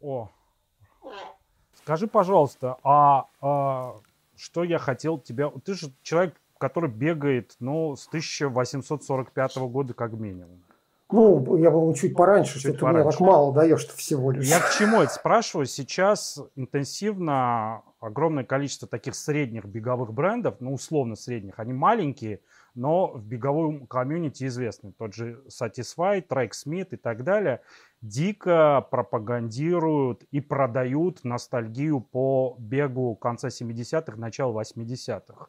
О, скажи, пожалуйста, а, а что я хотел тебя... Ты же человек, который бегает, ну, с 1845 года как минимум. Ну, я был чуть пораньше, чуть что ты мне так мало даешь-то всего лишь. Я к чему это спрашиваю? Сейчас интенсивно огромное количество таких средних беговых брендов, ну, условно средних, они маленькие, но в беговом комьюнити известны. Тот же Satisfy, Trek Smith и так далее дико пропагандируют и продают ностальгию по бегу конца 70-х, начала 80-х.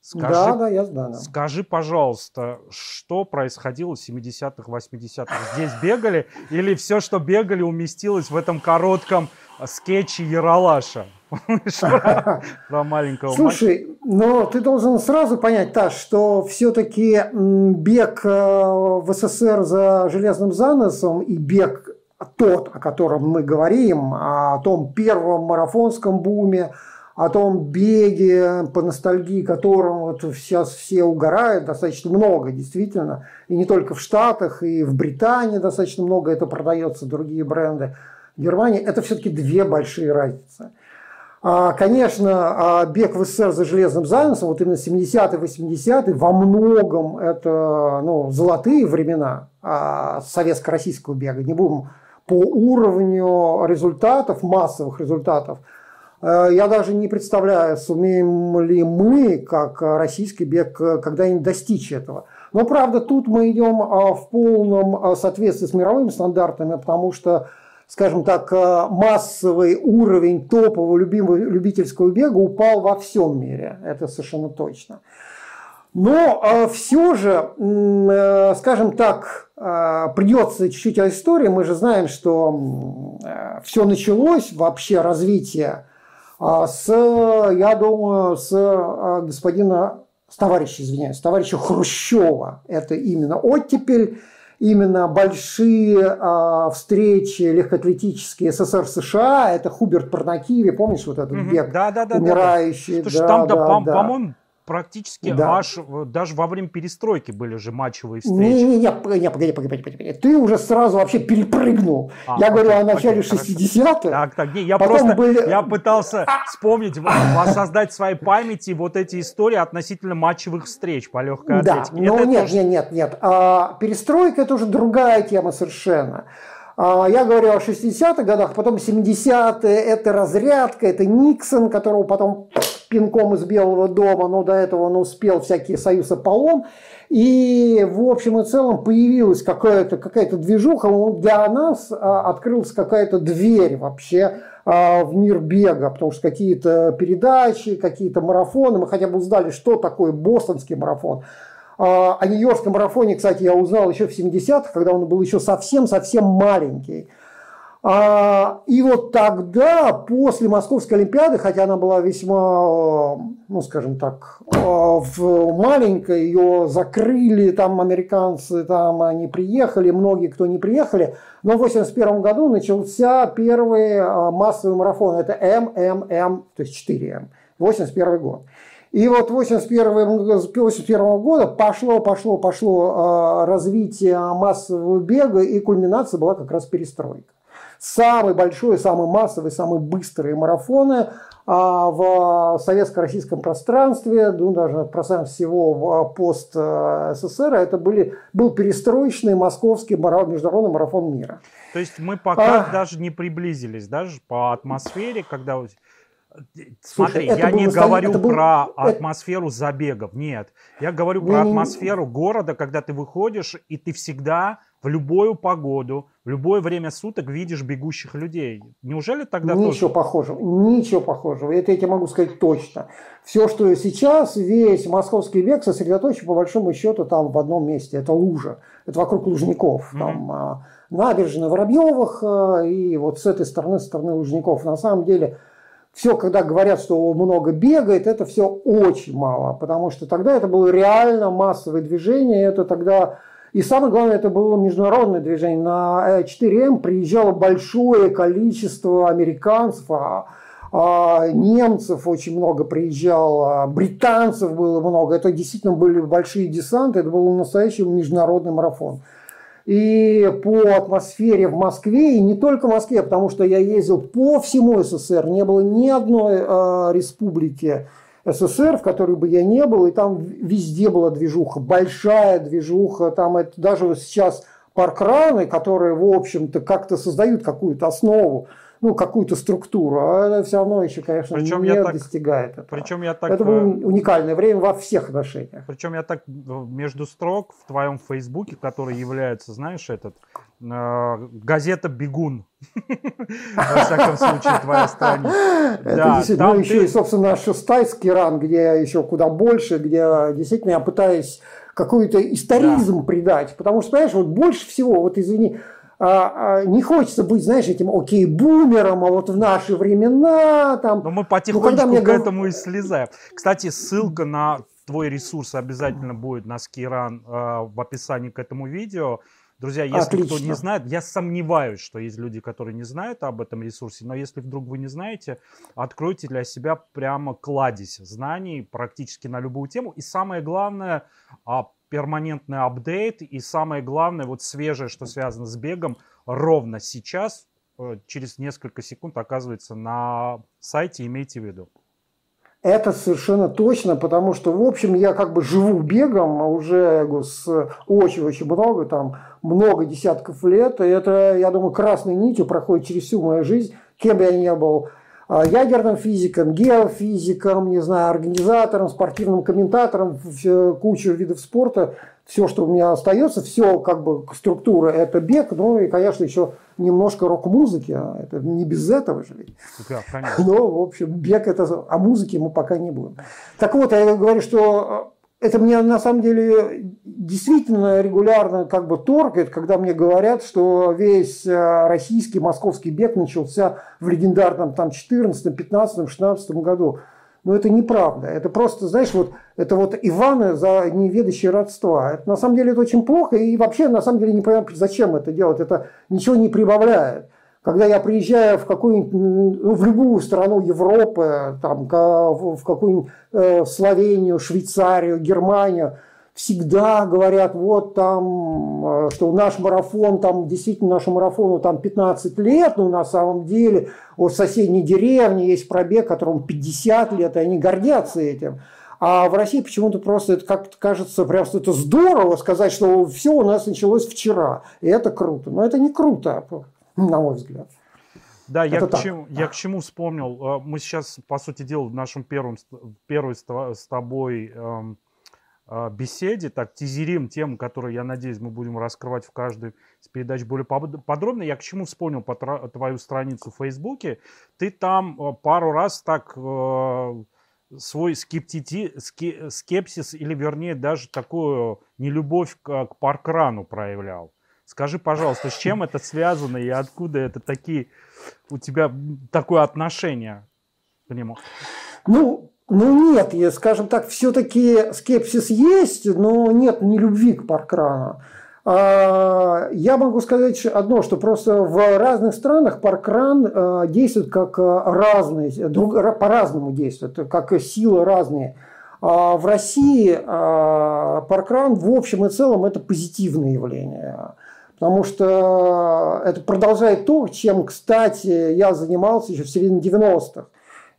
Скажи, да, да, я знаю. Скажи, пожалуйста, что происходило в 70-х, 80-х? Здесь бегали или все, что бегали, уместилось в этом коротком скетче Яралаша? Про маленького Слушай, но ты должен сразу понять, Таш, что все-таки бег э, в СССР за железным заносом и бег тот, о котором мы говорим, о том первом марафонском буме, о том беге, по ностальгии которым вот сейчас все угорают, достаточно много, действительно, и не только в Штатах, и в Британии достаточно много это продается, другие бренды. В Германии это все-таки две большие разницы. А, конечно, а, бег в СССР за железным занавесом, вот именно 70-е, 80-е, во многом это ну, золотые времена а, советско-российского бега. Не будем по уровню результатов, массовых результатов – я даже не представляю, сумеем ли мы, как российский бег, э, когда-нибудь достичь этого. Но, правда, тут мы идем э, в полном соответствии с мировыми стандартами, потому что, скажем так, массовый уровень топового любимого, любительского бега упал во всем мире. Это совершенно точно. Но все же, скажем так, придется чуть-чуть о истории. Мы же знаем, что все началось, вообще развитие с, я думаю, с а, господина, с товарища, извиняюсь, с товарища Хрущева. Это именно оттепель, именно большие э, встречи легкоатлетические СССР-США, это Хуберт Парнакиви, помнишь вот этот бег да, да, да, умирающий? Да, да. Слушай, там, да, да. по-моему, практически да. аж даже во время перестройки были же матчевые встречи. Не, не, не, не погоди, погоди, погоди, погоди. Ты уже сразу вообще перепрыгнул. А, я говорю о начале окей, 60-х. Так, так, не, я просто были... я пытался а! вспомнить, воссоздать в своей памяти вот эти истории относительно матчевых встреч по легкой атлетике. Да, но нет, тоже... нет, нет, нет. А, перестройка это уже другая тема совершенно. А, я говорю о 60-х годах, потом 70-е, это разрядка, это Никсон, которого потом пинком из Белого дома, но до этого он успел всякие союз Аполлон. И в общем и целом появилась какая-то какая движуха, для нас а, открылась какая-то дверь вообще а, в мир бега, потому что какие-то передачи, какие-то марафоны, мы хотя бы узнали, что такое бостонский марафон. А, о Нью-Йоркском марафоне, кстати, я узнал еще в 70-х, когда он был еще совсем-совсем маленький. А, и вот тогда, после Московской Олимпиады, хотя она была весьма, ну скажем так, а, в маленькой, ее закрыли, там американцы, там они приехали, многие, кто не приехали, но в 1981 году начался первый массовый марафон, это МММ, то есть 4М, 81 год. И вот 81 81 года пошло, пошло, пошло развитие массового бега, и кульминация была как раз перестройка. Самый большой, самый массовый, самые быстрые марафоны а, в советско-российском пространстве, ну, даже пространстве всего пост СССР, это были, был перестроечный московский международный марафон мира. То есть мы пока а... даже не приблизились, даже по атмосфере, когда Смотри, Слушай, я не говорю был... про атмосферу забегов, нет. Я говорю про атмосферу города, когда ты выходишь, и ты всегда в любую погоду, в любое время суток видишь бегущих людей. Неужели тогда Ничего тоже... похожего, ничего похожего. Это я тебе могу сказать точно. Все, что сейчас, весь московский век сосредоточен по большому счету там в одном месте. Это лужа. Это вокруг Лужников. Mm-hmm. Там а, набережная Воробьевых и вот с этой стороны, с стороны Лужников. На самом деле все, когда говорят, что много бегает, это все очень мало, потому что тогда это было реально массовое движение, это тогда и самое главное, это было международное движение. На 4М приезжало большое количество американцев, а, а, немцев очень много приезжало, британцев было много. Это действительно были большие десанты, это был настоящий международный марафон. И по атмосфере в Москве, и не только в Москве, потому что я ездил по всему СССР, не было ни одной э, республики СССР, в которой бы я не был, и там везде была движуха, большая движуха, там это даже сейчас паркраны, которые, в общем-то, как-то создают какую-то основу, ну, какую-то структуру, а все равно еще, конечно, причем не я так, достигает этого. Причем я так... Это было э, уникальное время во всех отношениях. Причем я так между строк в твоем фейсбуке, который является, знаешь, этот, э, газета «Бегун». Во всяком случае, твоя страница. Это действительно, ну, еще и, собственно, шестайский ран, где еще куда больше, где действительно я пытаюсь какой-то историзм придать, потому что, понимаешь, вот больше всего, вот извини, не хочется быть, знаешь, этим окей бумером, а вот в наши времена там. Но мы потихонечку ну, мне... к этому и слезаем. Кстати, ссылка на твой ресурс обязательно будет на Скиран э, в описании к этому видео. Друзья, если Отлично. кто не знает, я сомневаюсь, что есть люди, которые не знают об этом ресурсе, но если вдруг вы не знаете, откройте для себя прямо кладезь знаний практически на любую тему. И самое главное, а, перманентный апдейт и самое главное, вот свежее, что связано с бегом, ровно сейчас, э, через несколько секунд оказывается на сайте, имейте в виду. Это совершенно точно, потому что, в общем, я как бы живу бегом уже с очень-очень много, там много десятков лет, и это, я думаю, красной нитью проходит через всю мою жизнь, кем бы я ни был, а, ядерным физиком, геофизиком, не знаю, организатором, спортивным комментатором, кучу видов спорта. Все, что у меня остается, все как бы структура – это бег, ну и, конечно, еще немножко рок-музыки. А это не без этого же ведь. Да, конечно. Но, в общем, бег – это… А музыки мы пока не будем. Так вот, я говорю, что это мне на самом деле действительно регулярно как бы торкает, когда мне говорят, что весь э, российский московский бег начался в легендарном там 14, 15, 16 году. Но это неправда. Это просто, знаешь, вот это вот Иваны за неведущие родства. Это, на самом деле это очень плохо. И вообще, на самом деле, не понимаю, зачем это делать. Это ничего не прибавляет. Когда я приезжаю в какую-нибудь, ну, в любую страну Европы, там, в какую-нибудь э, Словению, Швейцарию, Германию, всегда говорят, вот там, э, что наш марафон, там действительно нашему марафону там 15 лет, но на самом деле у соседней деревни есть пробег, которому 50 лет, и они гордятся этим. А в России почему-то просто это как-то кажется прям что это здорово сказать, что все у нас началось вчера, и это круто. Но это не круто на мой взгляд. Да, я к, чему, я к чему вспомнил. А, мы сейчас, по сути дела, в нашем первом, первой с тобой эм, а, беседе, так, тизерим тему, которую, я надеюсь, мы будем раскрывать в каждой из передач более подробно. Я к чему вспомнил по твою страницу в Фейсбуке. Ты там а, пару раз так э, свой скептити, скепсис, или вернее даже такую нелюбовь к, к паркрану проявлял. Скажи, пожалуйста, с чем это связано и откуда это такие у тебя такое отношение к нему? Ну, ну нет, я, скажем так, все-таки скепсис есть, но нет ни любви к паркрану. А, я могу сказать одно, что просто в разных странах паркран а, действует как разные, по-разному действует, как силы разные. А в России паркран в общем и целом это позитивное явление. Потому что это продолжает то, чем, кстати, я занимался еще в середине 90-х.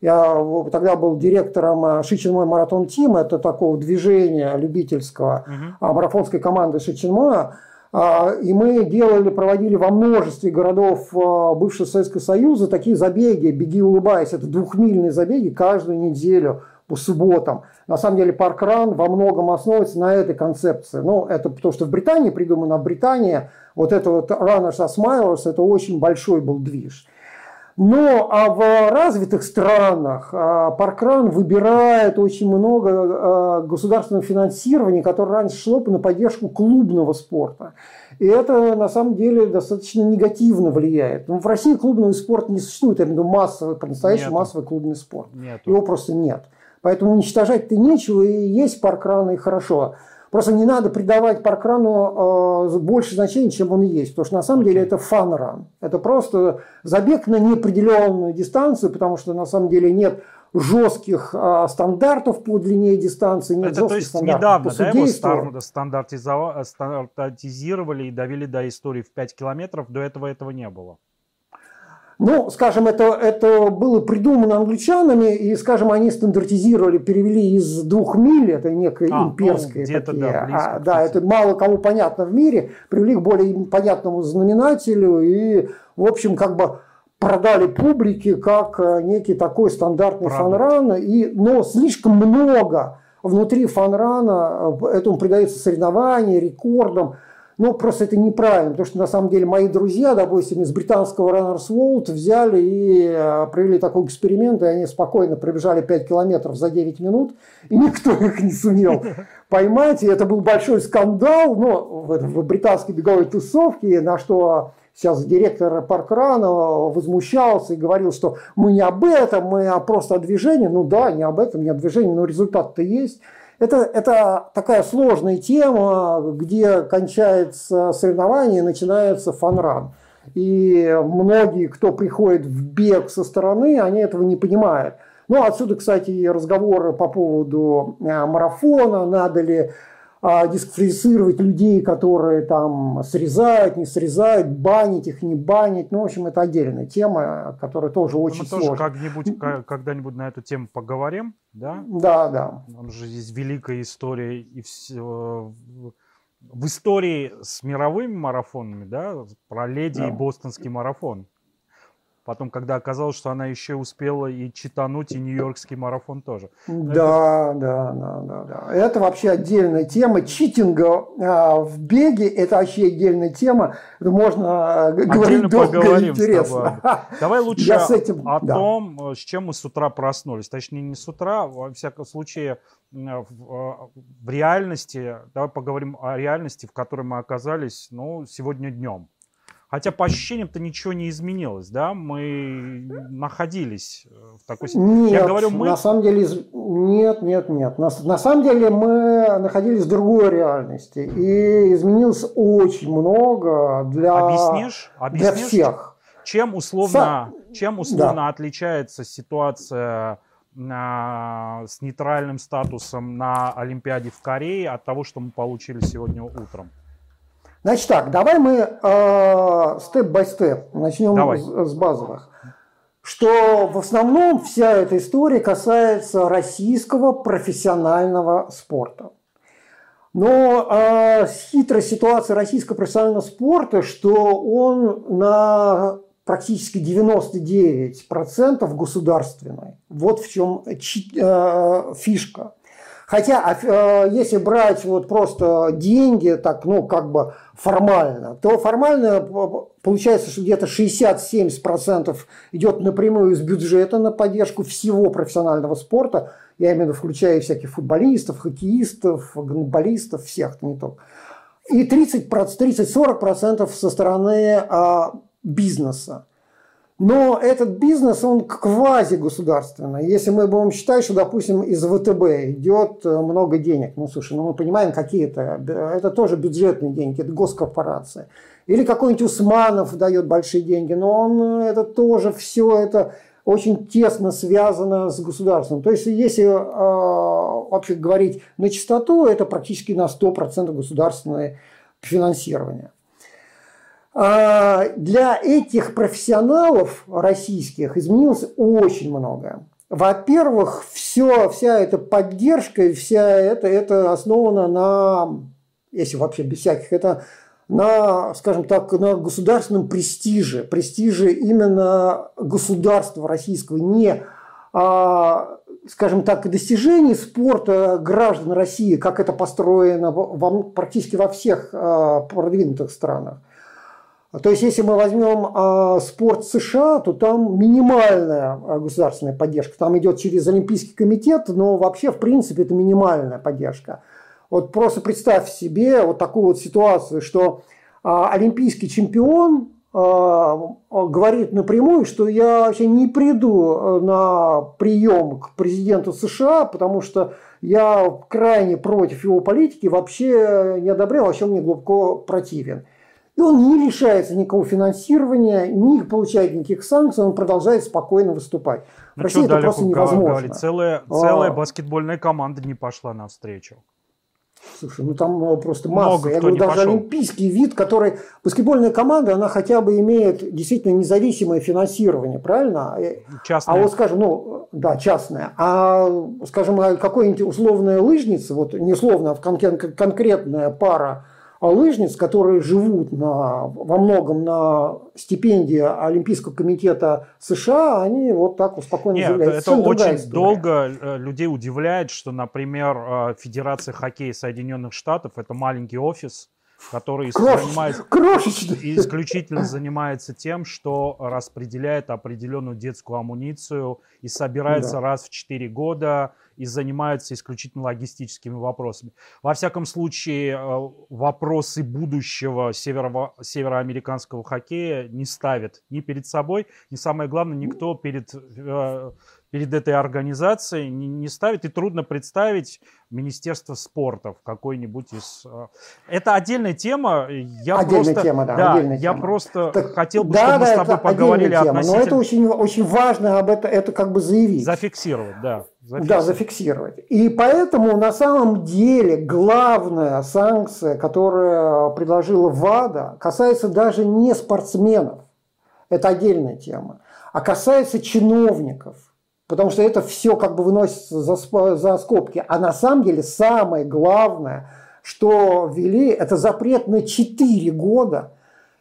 Я тогда был директором э, Шичинмой маратон Тим, это такого движения любительского uh-huh. марафонской команды Шичинма. А, и мы делали, проводили во множестве городов э, бывшего Советского Союза такие забеги, беги улыбаясь, это двухмильные забеги каждую неделю по субботам. На самом деле паркран во многом основывается на этой концепции. Ну, это потому что в Британии придумано, в Британии вот это вот Runners as Smilers, это очень большой был движ. Но а в развитых странах а, Паркран выбирает очень много а, государственного финансирования, которое раньше шло на поддержку клубного спорта. И это на самом деле достаточно негативно влияет. Но ну, в России клубный спорт не существует, я имею в виду массовый, по-настоящему массовый клубный спорт. Нету. Его просто нет. Поэтому уничтожать-то нечего, и есть паркраны, и хорошо. Просто не надо придавать паркрану э, больше значения, чем он есть. Потому что на самом деле это фан-ран. Это просто забег на неопределенную дистанцию, потому что на самом деле нет жестких а, стандартов по длине дистанции. Нет Это то есть недавно да, его стандартизировали, стандартизировали и довели до истории в 5 километров, до этого этого не было. Ну, скажем, это, это было придумано англичанами, и, скажем, они стандартизировали, перевели из двух миль, это некое а, имперское ну, такие, да, близко, а, да, это мало кому понятно в мире, привели к более понятному знаменателю, и, в общем, как бы продали публике как э, некий такой стандартный Правда. фанран, и, но слишком много внутри фанрана э, этому придается соревнования, рекордам, ну, просто это неправильно, потому что на самом деле мои друзья, допустим, из британского Runners World взяли и э, провели такой эксперимент, и они спокойно пробежали 5 километров за 9 минут, и никто их не сумел поймать. И это был большой скандал ну, в, в британской беговой тусовке, на что сейчас директор паркрана возмущался и говорил, что мы не об этом, мы просто о движении. Ну да, не об этом, не о движении, но результат-то есть. Это, это такая сложная тема, где кончается соревнование и начинается фанран. И многие, кто приходит в бег со стороны, они этого не понимают. Ну, отсюда, кстати, разговоры по поводу э, марафона, надо ли дисквалифицировать людей, которые там срезают, не срезают, банить их, не банить. Ну, в общем, это отдельная тема, которая тоже ну, очень Мы сложная. Мы тоже как-нибудь, когда-нибудь на эту тему поговорим, да? Да, да. Там же есть великая история и все в истории с мировыми марафонами, да, про леди да. и бостонский марафон. Потом, когда оказалось, что она еще успела и читануть, и Нью-Йоркский марафон тоже. Да, это... да, да, да, да. Это вообще отдельная тема. Читинга а, в беге – это вообще отдельная тема. Это можно а, говорить долго поговорим интересно. Давай лучше Я с этим, о да. том, с чем мы с утра проснулись. Точнее, не с утра, во всяком случае, в, в реальности. Давай поговорим о реальности, в которой мы оказались ну, сегодня днем. Хотя по ощущениям-то ничего не изменилось, да? Мы находились э, в такой ситуации. Нет, Я говорю, мы... на самом деле, нет, нет, нет. На, на самом деле мы находились в другой реальности. И изменилось очень много для, Объяснишь? Объяснишь? для всех. Чем условно, Са... чем условно да. отличается ситуация на, с нейтральным статусом на Олимпиаде в Корее от того, что мы получили сегодня утром? Значит так, давай мы степ-бай-степ начнем с, с базовых. Что в основном вся эта история касается российского профессионального спорта. Но э, хитрая ситуация российского профессионального спорта, что он на практически 99% государственный. Вот в чем э, фишка. Хотя, а, э, если брать вот просто деньги, так, ну, как бы формально, то формально получается, что где-то 60-70% идет напрямую из бюджета на поддержку всего профессионального спорта. Я имею в виду, включая всяких футболистов, хоккеистов, гандболистов, всех, не только. И 30-40% со стороны а, бизнеса. Но этот бизнес, он квази-государственный. Если мы будем считать, что, допустим, из ВТБ идет э, много денег, ну, слушай, ну, мы понимаем, какие это, это тоже бюджетные деньги, это госкорпорация. Или какой-нибудь Усманов дает большие деньги, но он, э, это тоже все это очень тесно связано с государством. То есть, если э, вообще говорить на чистоту, это практически на 100% государственное финансирование. А, для этих профессионалов российских изменилось очень много. Во-первых, все, вся эта поддержка, вся это, это основано на, если вообще без всяких, это на, скажем так, на государственном престиже, престиже именно государства российского, не, а, скажем так, достижений спорта граждан России, как это построено во, практически во всех а, продвинутых странах. То есть, если мы возьмем э, спорт США, то там минимальная а, государственная поддержка. Там идет через Олимпийский комитет, но вообще, в принципе, это минимальная поддержка. Вот просто представь себе вот такую вот ситуацию, что э, олимпийский чемпион э, говорит напрямую, что я вообще не приду на прием к президенту США, потому что я крайне против его политики, вообще не одобрял, вообще мне глубоко противен. И он не лишается никакого финансирования, не получает никаких санкций, он продолжает спокойно выступать. В ну, России это просто невозможно. Говорить? Целая, целая а... баскетбольная команда не пошла навстречу. Слушай, ну там э, просто масса. Много Я говорю, даже пошел. олимпийский вид, который... Баскетбольная команда, она хотя бы имеет действительно независимое финансирование, правильно? Э, частное. А вот, скажем, ну, да, частное. А, скажем, а какой-нибудь условная лыжница, вот не условно, а конкретная пара лыжниц, которые живут на, во многом на стипендии Олимпийского комитета США, они вот так вот спокойно Нет, заявляют. Это очень долго э, людей удивляет, что, например, э, Федерация хоккея Соединенных Штатов – это маленький офис, который Крош, занимается, исключительно занимается тем, что распределяет определенную детскую амуницию и собирается да. раз в 4 года и занимается исключительно логистическими вопросами. Во всяком случае, э, вопросы будущего северо- североамериканского хоккея не ставит ни перед собой, ни самое главное, никто перед э, перед этой организацией не, не ставит. И трудно представить Министерство спорта в какой-нибудь из... Э, это отдельная тема. Я отдельная просто, тема, да. да отдельная я тема. просто так, хотел бы, да, чтобы да, мы с тобой поговорили тема, относительно... Но это очень, очень важно об этом, это как бы заявить. Зафиксировать, да. Зафиксировать. Да, зафиксировать. И поэтому на самом деле главная санкция, которая предложила ВАДА, касается даже не спортсменов. Это отдельная тема. А касается чиновников потому что это все как бы выносится за, за скобки. А на самом деле самое главное, что ввели, это запрет на 4 года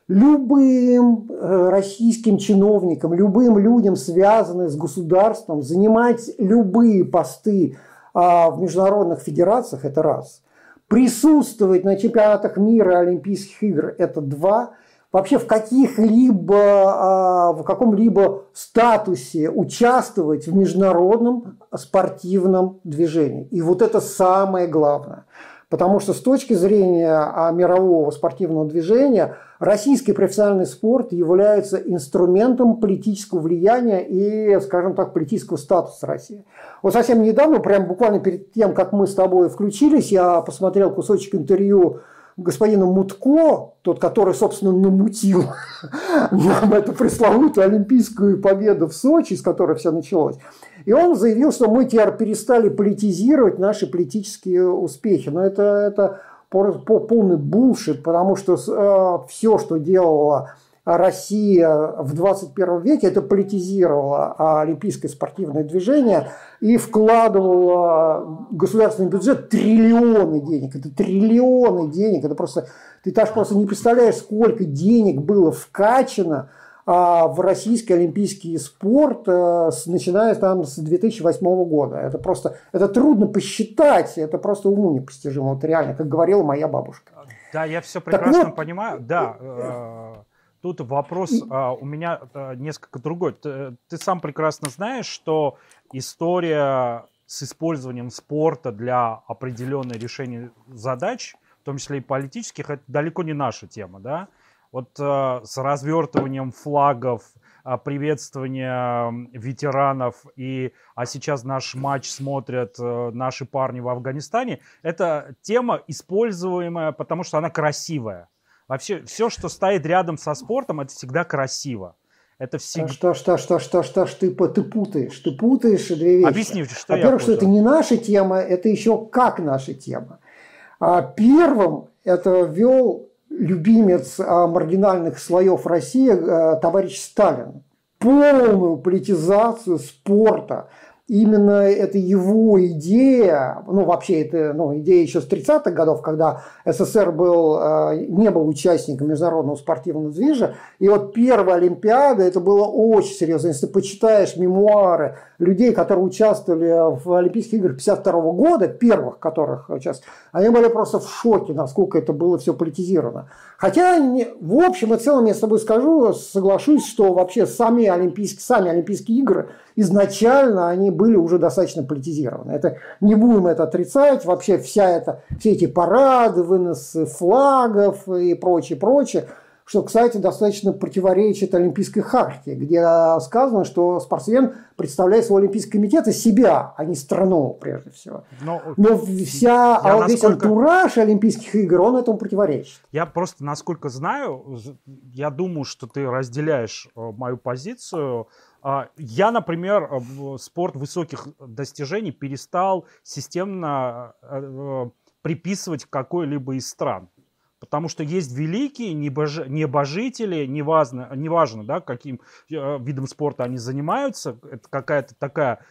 любым э, российским чиновникам, любым людям, связанным с государством, занимать любые посты а, в международных федерациях, это раз. Присутствовать на чемпионатах мира и Олимпийских игр, это два – вообще в каких-либо, а, в каком-либо статусе участвовать в международном спортивном движении. И вот это самое главное. Потому что с точки зрения а, мирового спортивного движения российский профессиональный спорт является инструментом политического влияния и, скажем так, политического статуса России. Вот совсем недавно, прям буквально перед тем, как мы с тобой включились, я посмотрел кусочек интервью господина Мутко, тот, который, собственно, намутил нам эту пресловутую олимпийскую победу в Сочи, с которой все началось. И он заявил, что мы теперь перестали политизировать наши политические успехи. Но это, это полный булшит, потому что э, все, что делала Россия в 21 веке это политизировала олимпийское спортивное движение и вкладывала в государственный бюджет триллионы денег. Это триллионы денег. Это просто, ты даже просто не представляешь, сколько денег было вкачано в российский олимпийский спорт, а, начиная там с 2008 года. Это просто, это трудно посчитать, это просто уму непостижимо. Вот реально, как говорила моя бабушка. Да, я все прекрасно вот, понимаю. Да, э, Тут вопрос а, у меня а, несколько другой. Ты, ты сам прекрасно знаешь, что история с использованием спорта для определенной решения задач, в том числе и политических, это далеко не наша тема, да? Вот а, с развертыванием флагов, а, приветствование ветеранов и а сейчас наш матч смотрят а, наши парни в Афганистане, это тема используемая, потому что она красивая Вообще, все, что стоит рядом со спортом, это всегда красиво. Это всегда... Что, что, что, что, что, что ты, ты путаешь? Ты путаешь две вещи. Объясни, что Во-первых, что это не наша тема, это еще как наша тема. А первым это ввел любимец а, маргинальных слоев России а, товарищ Сталин. Полную политизацию спорта, именно это его идея, ну вообще это ну, идея еще с 30-х годов, когда СССР был, э, не был участником международного спортивного движа, и вот первая Олимпиада, это было очень серьезно. Если ты почитаешь мемуары людей, которые участвовали в Олимпийских играх 52 года, первых которых сейчас, они были просто в шоке, насколько это было все политизировано. Хотя, в общем и целом, я с тобой скажу, соглашусь, что вообще сами Олимпийские, сами Олимпийские игры изначально они были уже достаточно политизированы. Это, не будем это отрицать. Вообще вся это, все эти парады, выносы флагов и прочее, прочее. что, кстати, достаточно противоречит Олимпийской хартии, где сказано, что спортсмен представляет свой Олимпийский комитет из себя, а не страну, прежде всего. Но, Но вся, а весь насколько... антураж Олимпийских игр, он этому противоречит. Я просто, насколько знаю, я думаю, что ты разделяешь э, мою позицию. А, я, например, э, спорт высоких достижений перестал системно э, приписывать какой-либо из стран. Потому что есть великие небожи, небожители, неважно, неважно да, каким э, видом спорта они занимаются, это какая-то такая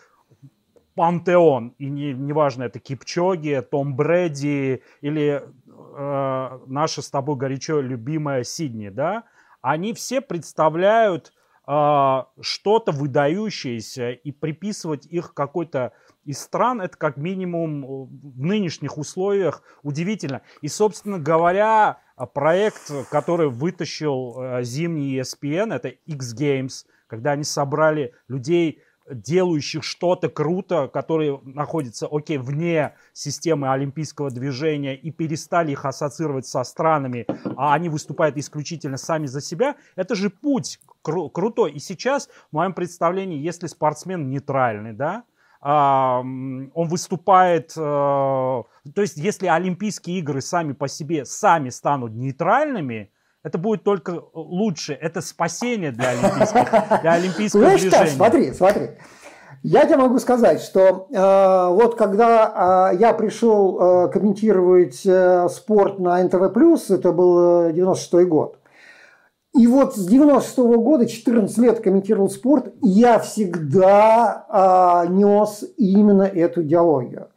пантеон, и не, неважно, это Кипчоги, Том Брэди или э, наша с тобой горячо любимая Сидни, да, они все представляют э, что-то выдающееся, и приписывать их какой-то из стран, это как минимум э, в нынешних условиях удивительно. И, собственно говоря, а, проект, который вытащил э, зимний ESPN, это X Games, когда они собрали людей, делающих что-то круто, которые находятся, окей, вне системы олимпийского движения и перестали их ассоциировать со странами, а они выступают исключительно сами за себя, это же путь кру- крутой. И сейчас, в моем представлении, если спортсмен нейтральный, да, он выступает, э, то есть если Олимпийские игры сами по себе сами станут нейтральными, это будет только лучше, это спасение для олимпийских, для олимпийского Знаешь, движения. Так, смотри, смотри. Я тебе могу сказать, что э, вот когда э, я пришел э, комментировать э, спорт на НТВ+, это был 96 год, и вот с 96 -го года, 14 лет комментировал спорт, я всегда а, нес именно эту идеологию.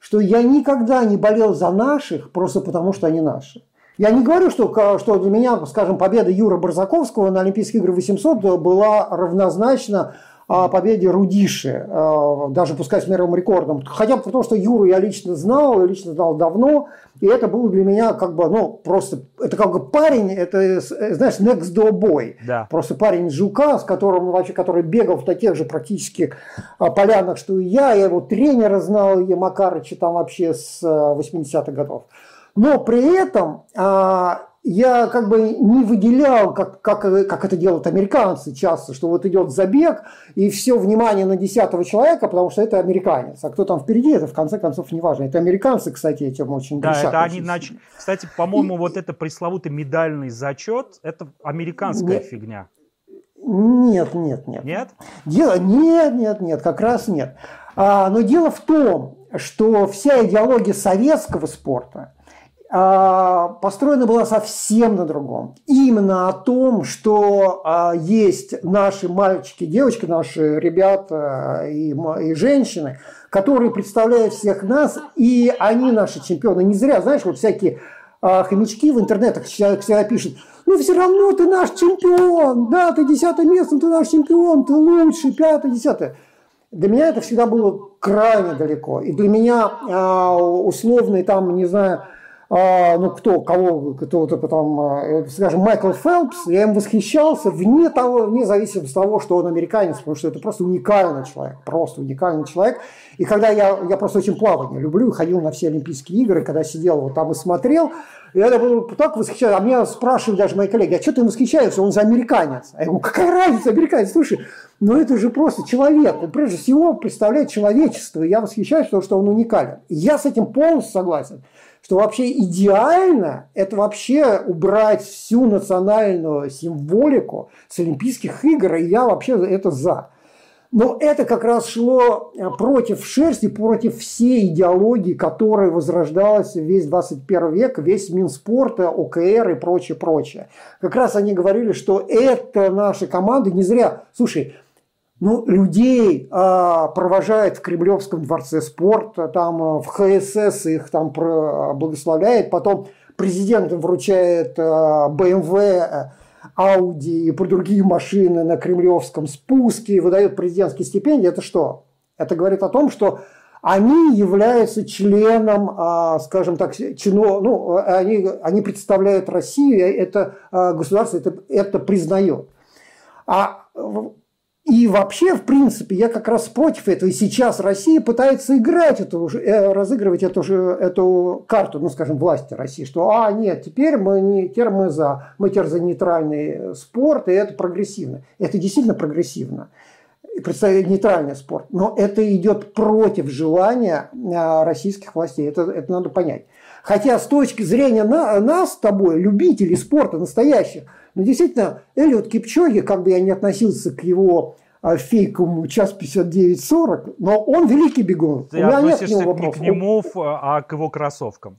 Что я никогда не болел за наших, просто потому что они наши. Я не говорю, что, что для меня, скажем, победа Юра Барзаковского на Олимпийских играх 800 была равнозначна о победе Рудиши, э, даже пускай с мировым рекордом. Хотя бы потому, что Юру я лично знал, лично знал давно, и это было для меня как бы, ну, просто, это как бы парень, это, знаешь, next door boy. Да. Просто парень из Жука, с которым вообще, который бегал в таких же практически а, полянах, что и я, я его тренера знал, я Макарыча там вообще с 80-х э, годов. Но при этом а, я как бы не выделял, как, как, как это делают американцы часто, что вот идет забег, и все внимание на десятого человека, потому что это американец. А кто там впереди, это в конце концов не важно. Это американцы, кстати, этим очень Да, это они нач... Кстати, по-моему, и... вот это пресловутый медальный зачет, это американская нет, фигня. Нет, нет, нет. Нет? Дело, нет, нет, нет, как раз нет. А, но дело в том, что вся идеология советского спорта – построена была совсем на другом. Именно о том, что а, есть наши мальчики, девочки, наши ребята и, и женщины, которые представляют всех нас, и они наши чемпионы. Не зря, знаешь, вот всякие а, хомячки в интернетах всегда пишут, ну все равно ты наш чемпион, да, ты десятое место, ты наш чемпион, ты лучший, пятое, десятое. Для меня это всегда было крайне далеко. И для меня условный там, не знаю, а, ну кто, кого, кто-то потом, а, скажем, Майкл Фелпс, я им восхищался вне того, вне зависимости от того, что он американец, потому что это просто уникальный человек, просто уникальный человек. И когда я, я просто очень плавание люблю, ходил на все Олимпийские игры, когда сидел вот там и смотрел, и это было так восхищаюсь. А меня спрашивали даже мои коллеги, а что ты восхищаешься, он же американец. А я говорю, какая разница, американец, слушай, ну это же просто человек, он прежде всего представляет человечество, и я восхищаюсь, потому что он уникален. И я с этим полностью согласен что вообще идеально это вообще убрать всю национальную символику с Олимпийских игр, и я вообще это за. Но это как раз шло э, против шерсти, против всей идеологии, которая возрождалась весь 21 век, весь Минспорта, ОКР и прочее, прочее. Как раз они говорили, что это наши команды не зря. Слушай, ну, людей а, провожает в Кремлевском дворце спорта, там а, в ХСС их там благословляет, потом президент вручает а, BMW, Audi и про другие машины на кремлевском спуске, выдает президентские стипендии. Это что? Это говорит о том, что они являются членом, а, скажем так, чино, ну, они, они представляют Россию, это а, государство это, это признает. А И вообще, в принципе, я как раз против этого. И сейчас Россия пытается играть эту, э, разыгрывать эту, же, эту карту, ну, скажем, власти России, что, а, нет, теперь мы, не, теперь мы за, мы теперь за нейтральный спорт, и это прогрессивно. Это действительно прогрессивно. Представить нейтральный спорт. Но это идет против желания э, российских властей. Это, это надо понять. Хотя с точки зрения на, нас с тобой, любителей спорта настоящих, ну, действительно, Эллиот Кипчоги, как бы я не относился к его а, фейковому час 59-40, но он великий бегун. Ты У меня нет к нему вопросов. не к нему, а к его кроссовкам.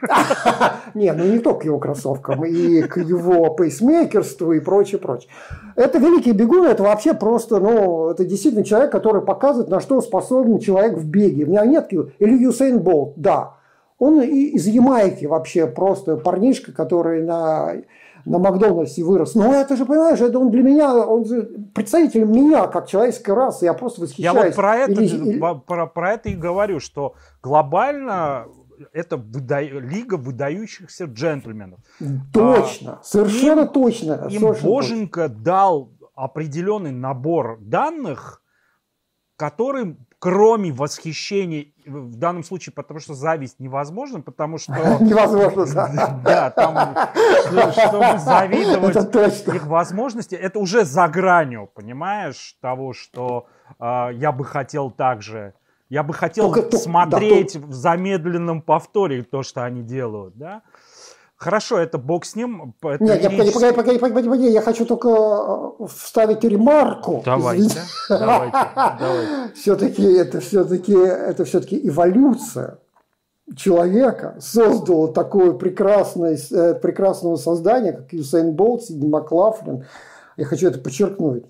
Не, ну не только к его кроссовкам, и к его пейсмейкерству и прочее, прочее. Это великий бегун, это вообще просто, ну, это действительно человек, который показывает, на что способен человек в беге. У меня нет, или Юсейн Болт, да. Он из Ямайки вообще просто парнишка, который на на Макдональдсе вырос. Но это же, понимаешь, это он для меня, он же представитель меня, как человеческой расы. Я просто восхищаюсь. Я вот про это, или, про, про это и говорю, что глобально это выда... лига выдающихся джентльменов. Точно, а, совершенно им, точно. Им совершенно Боженька точно. дал определенный набор данных, который кроме восхищения, в данном случае, потому что зависть невозможна, потому что... Невозможно, да. Да, там, чтобы завидовать их возможности, это уже за гранью, понимаешь, того, что э, я бы хотел также... Я бы хотел смотреть в замедленном повторе то, что они делают, да? Хорошо, это бог с ним. Это Нет, погоди, погоди, погоди, погоди, погоди, я хочу только э, вставить ремарку. Давайте, давайте, давайте. Все-таки это все-таки это все-таки эволюция человека создала такое прекрасное, э, прекрасного создания, как Юсейн Болт, Сидни Маклафлин. Я хочу это подчеркнуть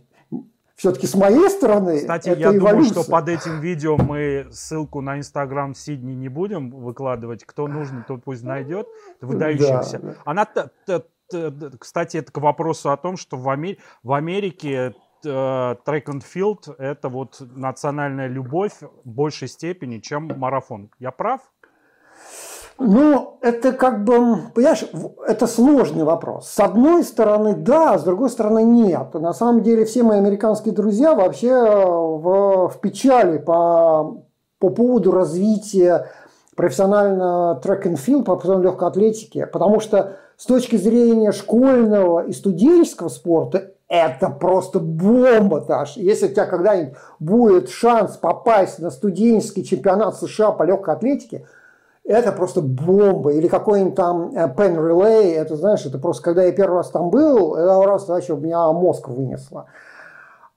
все-таки с моей стороны Кстати, это я эволюция. думаю, что под этим видео мы ссылку на Инстаграм Сидни не будем выкладывать. Кто нужно, тот пусть найдет. Выдающихся. Да, Она, кстати, это к вопросу о том, что в, Амер... в Америке трек and field это вот национальная любовь в большей степени, чем марафон. Я прав? Ну, это как бы, понимаешь, это сложный вопрос. С одной стороны, да, с другой стороны, нет. На самом деле, все мои американские друзья вообще э, в, в печали по, по поводу развития профессионального трек and field, по легкой атлетики, потому что с точки зрения школьного и студенческого спорта это просто бомба, Таш. Если у тебя когда-нибудь будет шанс попасть на студенческий чемпионат США по легкой атлетике – это просто бомба. Или какой-нибудь там э, Pen Relay, это, знаешь, это просто, когда я первый раз там был, это раз вообще у меня мозг вынесло.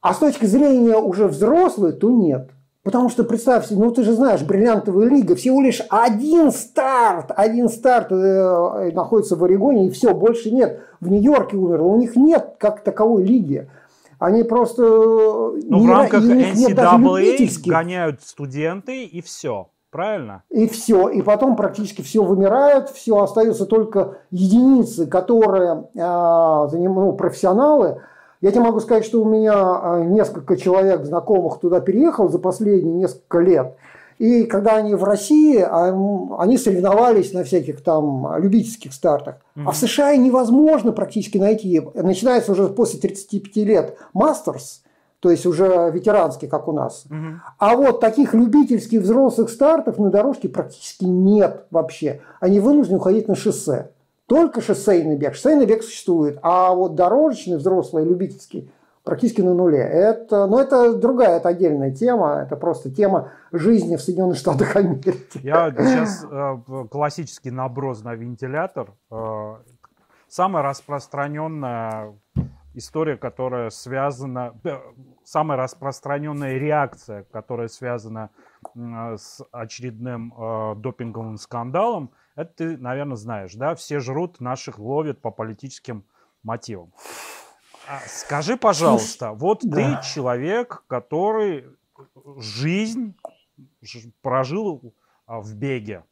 А с точки зрения уже взрослой, то нет. Потому что, представь себе, ну ты же знаешь, бриллиантовая лига, всего лишь один старт, один старт э, находится в Орегоне, и все, больше нет. В Нью-Йорке умерло, у них нет как таковой лиги. Они просто... Ну, не, в рамках NCAA гоняют студенты, и все правильно? И все. И потом практически все вымирает, все остаются только единицы, которые э, ну, профессионалы. Я тебе могу сказать, что у меня а, несколько человек знакомых туда переехал за последние несколько лет. И когда они в России, а, они соревновались на всяких там любительских стартах. Mm-hmm. А в США невозможно практически найти. Начинается уже после 35 лет мастерс то есть уже ветеранский, как у нас. Угу. А вот таких любительских взрослых стартов на дорожке практически нет вообще. Они вынуждены уходить на шоссе. Только шоссейный бег. Шоссейный бег существует, а вот дорожечный, взрослый, любительский практически на нуле. Это, но это другая, это отдельная тема. Это просто тема жизни в Соединенных Штатах Америки. Я сейчас э, классический наброс на вентилятор. Э, самая распространенная история, которая связана, самая распространенная реакция, которая связана с очередным э, допинговым скандалом, это ты, наверное, знаешь, да? Все жрут, наших ловят по политическим мотивам. А скажи, пожалуйста, вот да. ты человек, который жизнь прожил а, в беге.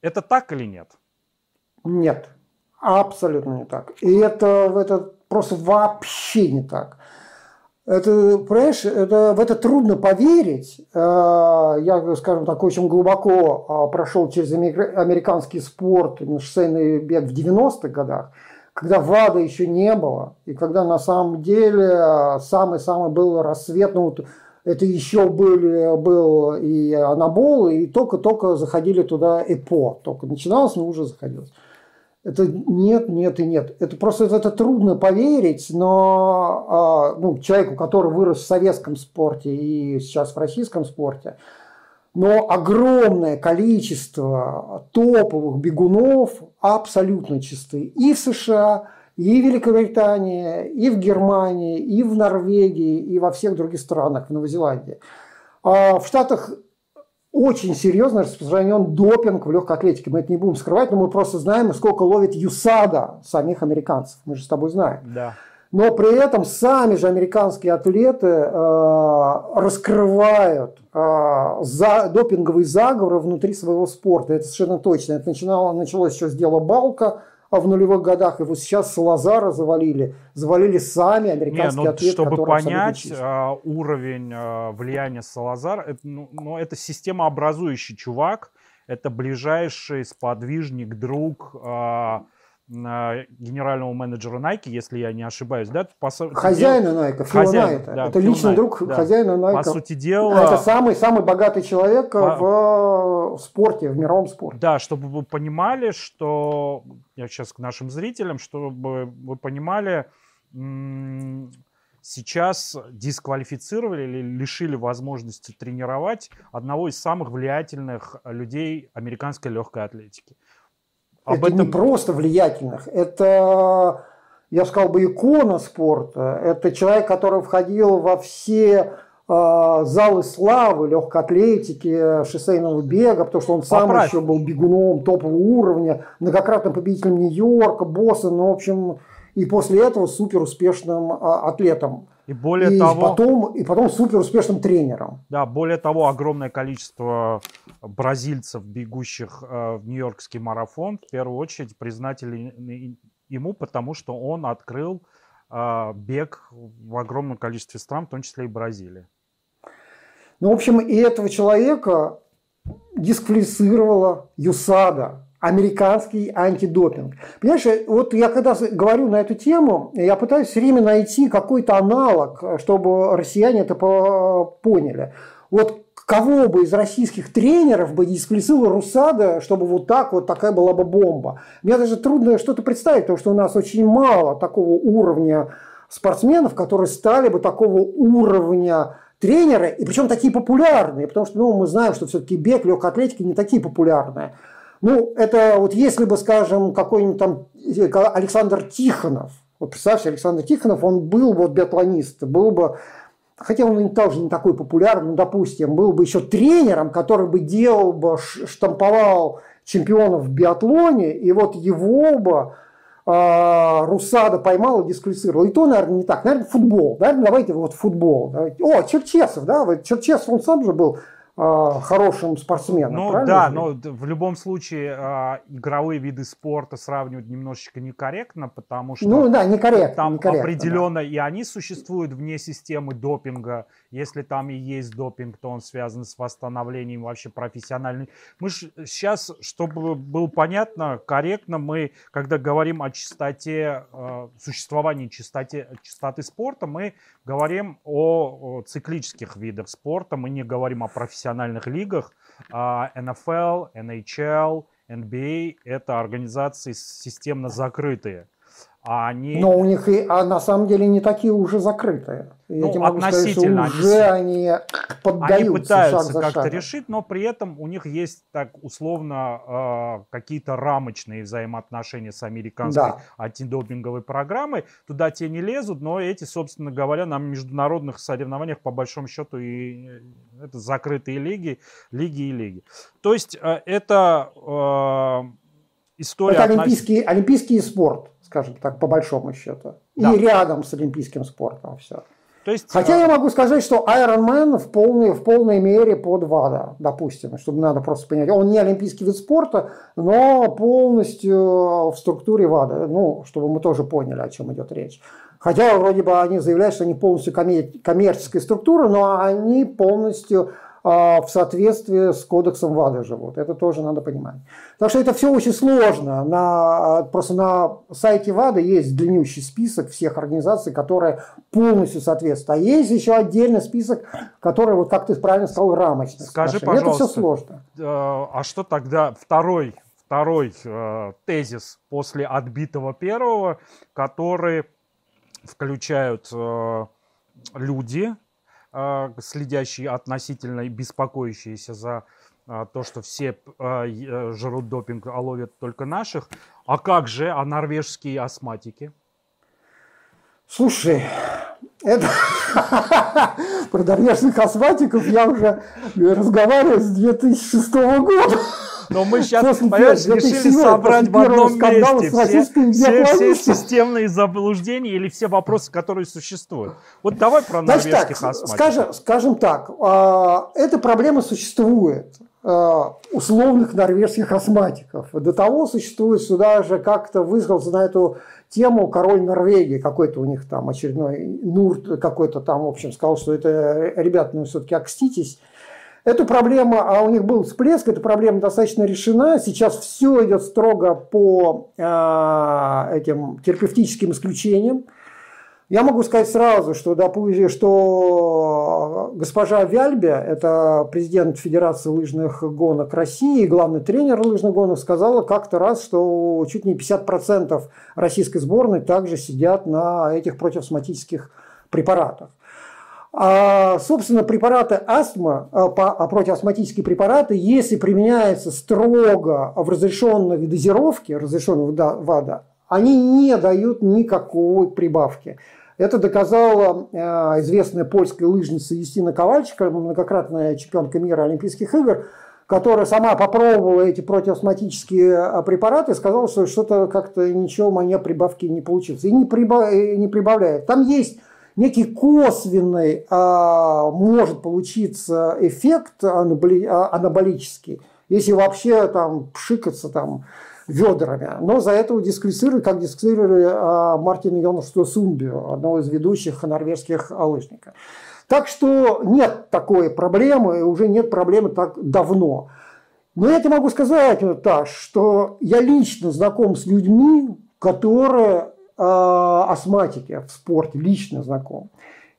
Это так или нет? Нет, абсолютно не так. И это, это просто вообще не так. Это, понимаешь, это, в это трудно поверить. Э, я, скажем так, очень глубоко э, прошел через американский спорт, шоссейный бег в 90-х годах, когда ВАДА еще не было, и когда на самом деле самый-самый был рассвет, ну, это еще были, был и анабол, и только-только заходили туда ЭПО. Только начиналось, но уже заходилось. Это нет, нет и нет. Это просто это, трудно поверить, но а, ну, человеку, который вырос в советском спорте и сейчас в российском спорте, но огромное количество топовых бегунов абсолютно чистые и в США, и в Великобритании, и в Германии, и в Норвегии, и во всех других странах, в Новой Зеландии. А в Штатах очень серьезно распространен допинг в легкой атлетике. Мы это не будем скрывать, но мы просто знаем, сколько ловит ЮСАДА самих американцев. Мы же с тобой знаем. Да. Но при этом сами же американские атлеты э, раскрывают э, за, допинговые заговоры внутри своего спорта. Это совершенно точно. Это начинало, началось еще с дела Балка в нулевых годах, и вот сейчас Салазара завалили. Завалили сами американские Не, ну, атлеты, Чтобы понять э, уровень э, влияния Салазара, это, ну, ну, это системообразующий чувак, это ближайший сподвижник, друг... Э, генерального менеджера Nike, если я не ошибаюсь, да? По, хозяина Nike, Фила Хозяин, Да, это Фил личный Nike, друг да. хозяина Nike. По сути дела... Это самый, самый богатый человек по... в спорте, в мировом спорте. Да, чтобы вы понимали, что... Я сейчас к нашим зрителям, чтобы вы понимали, сейчас дисквалифицировали или лишили возможности тренировать одного из самых влиятельных людей американской легкой атлетики. Об это этом... не просто влиятельных, это, я сказал бы, икона спорта. Это человек, который входил во все э, залы славы легкой атлетики, шоссейного бега, потому что он сам Поправь. еще был бегуном топового уровня, многократным победителем Нью-Йорка, Бостона, ну, в общем, и после этого супер успешным э, атлетом. И более и того... Потом, и потом супер успешным тренером. Да, более того, огромное количество бразильцев, бегущих э, в Нью-Йоркский марафон, в первую очередь признательны ему, потому что он открыл э, бег в огромном количестве стран, в том числе и Бразилии. Ну, в общем, и этого человека дисквалифицировала ЮСАДА, американский антидопинг. Понимаешь, вот я когда говорю на эту тему, я пытаюсь все время найти какой-то аналог, чтобы россияне это поняли. Вот кого бы из российских тренеров бы дисквалифицировала Русада, чтобы вот так вот такая была бы бомба. Мне даже трудно что-то представить, потому что у нас очень мало такого уровня спортсменов, которые стали бы такого уровня тренера, и причем такие популярные, потому что ну, мы знаем, что все-таки бег, легкая атлетика не такие популярные. Ну, это вот если бы, скажем, какой-нибудь там э, Александр Тихонов, вот представьте, Александр Тихонов, он был вот биатлонист, был бы, хотя он тоже не такой популярный, ну, допустим, был бы еще тренером, который бы делал бы, штамповал чемпионов в биатлоне, и вот его бы э, Русада поймал и дисквалифицировал. И то, наверное, не так. Наверное, футбол. Наверное, давайте вот футбол. Давайте. О, Черчесов, да? Черчесов, он сам же был хорошим спортсменом. Ну да, же? но в любом случае а, игровые виды спорта сравнивать немножечко некорректно, потому что ну, да, некорректно, там некорректно, определенно да. и они существуют вне системы допинга. Если там и есть допинг, то он связан с восстановлением вообще профессиональной. Мы ж сейчас, чтобы было понятно, корректно, мы, когда говорим о чистоте, э, существовании чистоте, чистоты спорта, мы говорим о, о циклических видах спорта, мы не говорим о профессиональных лигах. NFL, NHL, NBA – это организации системно закрытые. А они... Но у них и, а на самом деле не такие уже закрытые. Я ну, относительно. Сказать, уже они, они поддаются Они пытаются как-то решить, но при этом у них есть так условно э, какие-то рамочные взаимоотношения с американской да. антидопинговой программой. Туда те не лезут, но эти, собственно говоря, на международных соревнованиях по большому счету и э, это закрытые лиги, лиги и лиги. То есть э, это э, история... Это олимпийский, олимпийский спорт скажем так, по большому счету. Да. И рядом с олимпийским спортом все. То есть, Хотя а... я могу сказать, что Iron Man в полной, в полной мере под ВАДА, допустим, чтобы надо просто понять. Он не олимпийский вид спорта, но полностью в структуре ВАДА. Ну, чтобы мы тоже поняли, о чем идет речь. Хотя вроде бы они заявляют, что они полностью коммер... коммерческая структура, но они полностью в соответствии с кодексом ВАДА живут. Это тоже надо понимать. Так что это все очень сложно. На, просто на сайте ВАДА есть длиннющий список всех организаций, которые полностью соответствуют. А есть еще отдельный список, который, вот как ты правильно сказал, рамочный. Скажи, пожалуйста, это все сложно. Э, а что тогда второй, второй э, тезис после отбитого первого, который включают э, люди, а, следящие относительно и беспокоящиеся за а, то, что все а, э, жрут допинг, а ловят только наших. А как же, а норвежские астматики? Слушай, это про норвежских астматиков я уже разговариваю с 2006 года. Но мы сейчас, понимаешь, решили собрать в одном месте все, все, все системные заблуждения или все вопросы, которые существуют. Вот давай про Значит норвежских так, скажем, скажем так, а, эта проблема существует а, условных норвежских астматиков. До того существует сюда же как-то высказался на эту тему король Норвегии, какой-то у них там очередной Нурт какой-то там, в общем, сказал, что это, ребят, ну все-таки окститесь, Эту проблему, а у них был всплеск, эта проблема достаточно решена. Сейчас все идет строго по э, этим терапевтическим исключениям. Я могу сказать сразу, что, допустим, что госпожа Вяльбе, это президент Федерации лыжных гонок России, главный тренер лыжных гонок, сказала как-то раз, что чуть не 50% российской сборной также сидят на этих противосоматических препаратах. А, собственно, препараты астма, а, а противоастматические препараты, если применяются строго в разрешенной дозировке, разрешенного ВАДА, они не дают никакой прибавки. Это доказала а, известная польская лыжница Юстина Ковальчика, многократная чемпионка мира Олимпийских игр, которая сама попробовала эти противоастматические а, препараты и сказала, что что-то как-то ничего у меня прибавки не получилось. И не, прибав... не прибавляет. Там есть некий косвенный а, может получиться эффект а, анаболический, если вообще там пшикаться там ведрами. Но за это дисквалифицируют, как дисквалифицировали а, Мартина Йонаса Сумбио, одного из ведущих норвежских лыжников. Так что нет такой проблемы, уже нет проблемы так давно. Но я тебе могу сказать, Таш, что я лично знаком с людьми, которые астматики в спорте, лично знаком.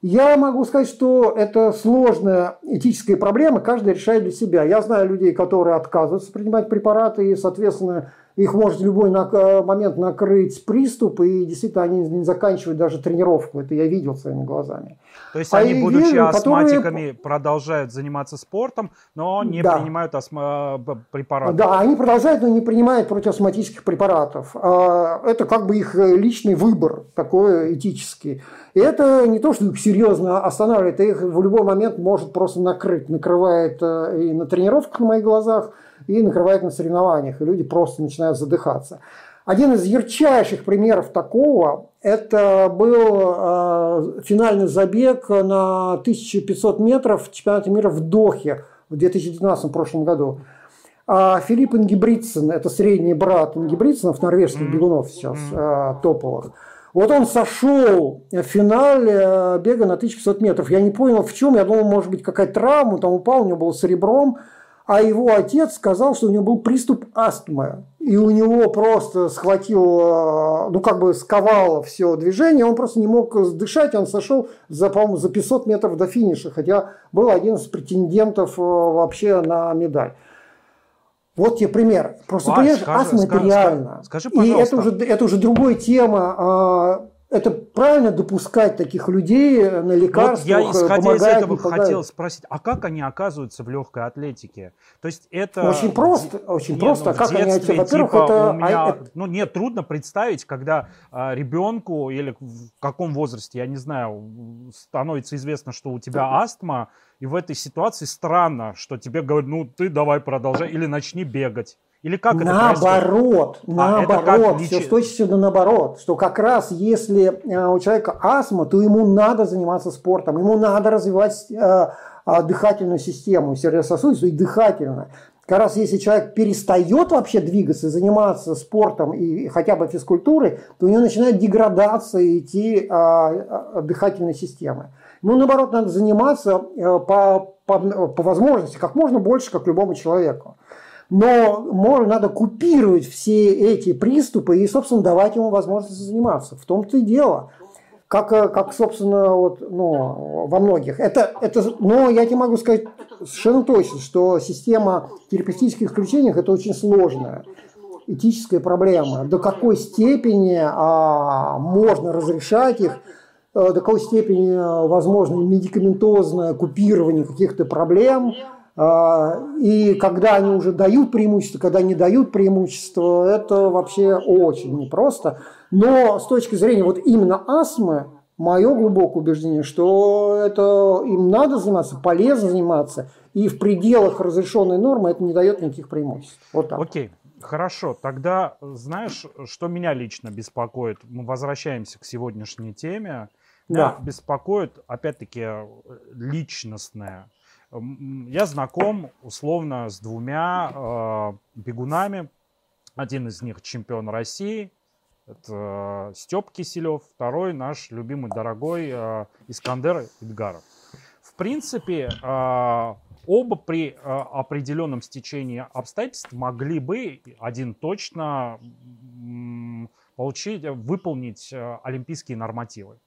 Я могу сказать, что это сложная этическая проблема, каждый решает для себя. Я знаю людей, которые отказываются принимать препараты, и, соответственно, их может в любой э, момент накрыть приступ, и действительно они не заканчивают даже тренировку. Это я видел своими глазами. То есть а они, будучи вижу, астматиками, которые... продолжают заниматься спортом, но не да. принимают астма... препараты. Да, они продолжают, но не принимают противоастматических препаратов. А, это как бы их личный выбор, такой этический. И это не то, что их серьезно останавливает, их в любой момент может просто накрыть. Накрывает э, и на тренировках на моих глазах, и накрывает на соревнованиях, и люди просто начинают задыхаться. Один из ярчайших примеров такого – это был э, финальный забег на 1500 метров в чемпионате мира в Дохе в 2019 прошлом году. А Филипп Ингибридсен – это средний брат Ингибридсенов, норвежских бегунов сейчас, э, топовых. Вот он сошел в финале э, бега на 1500 метров. Я не понял, в чем. Я думал, может быть, какая травма. Там упал, у него было с ребром а его отец сказал, что у него был приступ астмы. И у него просто схватило, ну как бы сковало все движение, он просто не мог дышать, он сошел за, по-моему, за 500 метров до финиша, хотя был один из претендентов э, вообще на медаль. Вот тебе пример. Просто, Вась, понимаешь, скажи, астма скажи, это реально. Скажи, пожалуйста. И это уже, это уже другая тема а, это правильно допускать таких людей на лекарства? Вот я, исходя из этого, хотел спросить, а как они оказываются в легкой атлетике? То есть это... Очень просто, очень нет, просто. Ну, как детстве, они, во-первых, типа, это... Меня, это... Ну, нет, трудно представить, когда а, ребенку или в каком возрасте, я не знаю, становится известно, что у тебя астма, и в этой ситуации странно, что тебе говорят, ну, ты давай продолжай, или начни бегать. Или как это Наоборот, происходит? наоборот, а, все с точностью наоборот, что как раз если э, у человека астма, то ему надо заниматься спортом, ему надо развивать э, э, дыхательную систему, сердечно-сосудистую и дыхательную. Как раз если человек перестает вообще двигаться, заниматься спортом и хотя бы физкультурой, то у него начинает деградация идти э, дыхательной системы. Ну, наоборот, надо заниматься э, по, по, по возможности как можно больше, как любому человеку. Но можно, надо купировать все эти приступы и, собственно, давать ему возможность заниматься. В том-то и дело. Как, э, как собственно, вот, ну, во многих. Это, это, но я тебе могу сказать совершенно точно, что система терапевтических исключений – это очень сложная этическая проблема. До какой степени а, можно разрешать их, а, до какой степени а, возможно медикаментозное купирование каких-то проблем, и когда они уже дают преимущество, когда не дают преимущество, это вообще очень непросто. Но с точки зрения вот именно астмы, мое глубокое убеждение, что это им надо заниматься, полезно заниматься, и в пределах разрешенной нормы это не дает никаких преимуществ. Вот так. Окей. Хорошо, тогда знаешь, что меня лично беспокоит? Мы возвращаемся к сегодняшней теме. Меня да. беспокоит, опять-таки, личностное. Я знаком условно с двумя э, бегунами. Один из них чемпион России, это э, Степ Киселев, второй наш любимый дорогой э, Искандер Эдгаров. В принципе, оба при определенном стечении обстоятельств могли бы, один точно, получить, выполнить олимпийские нормативы.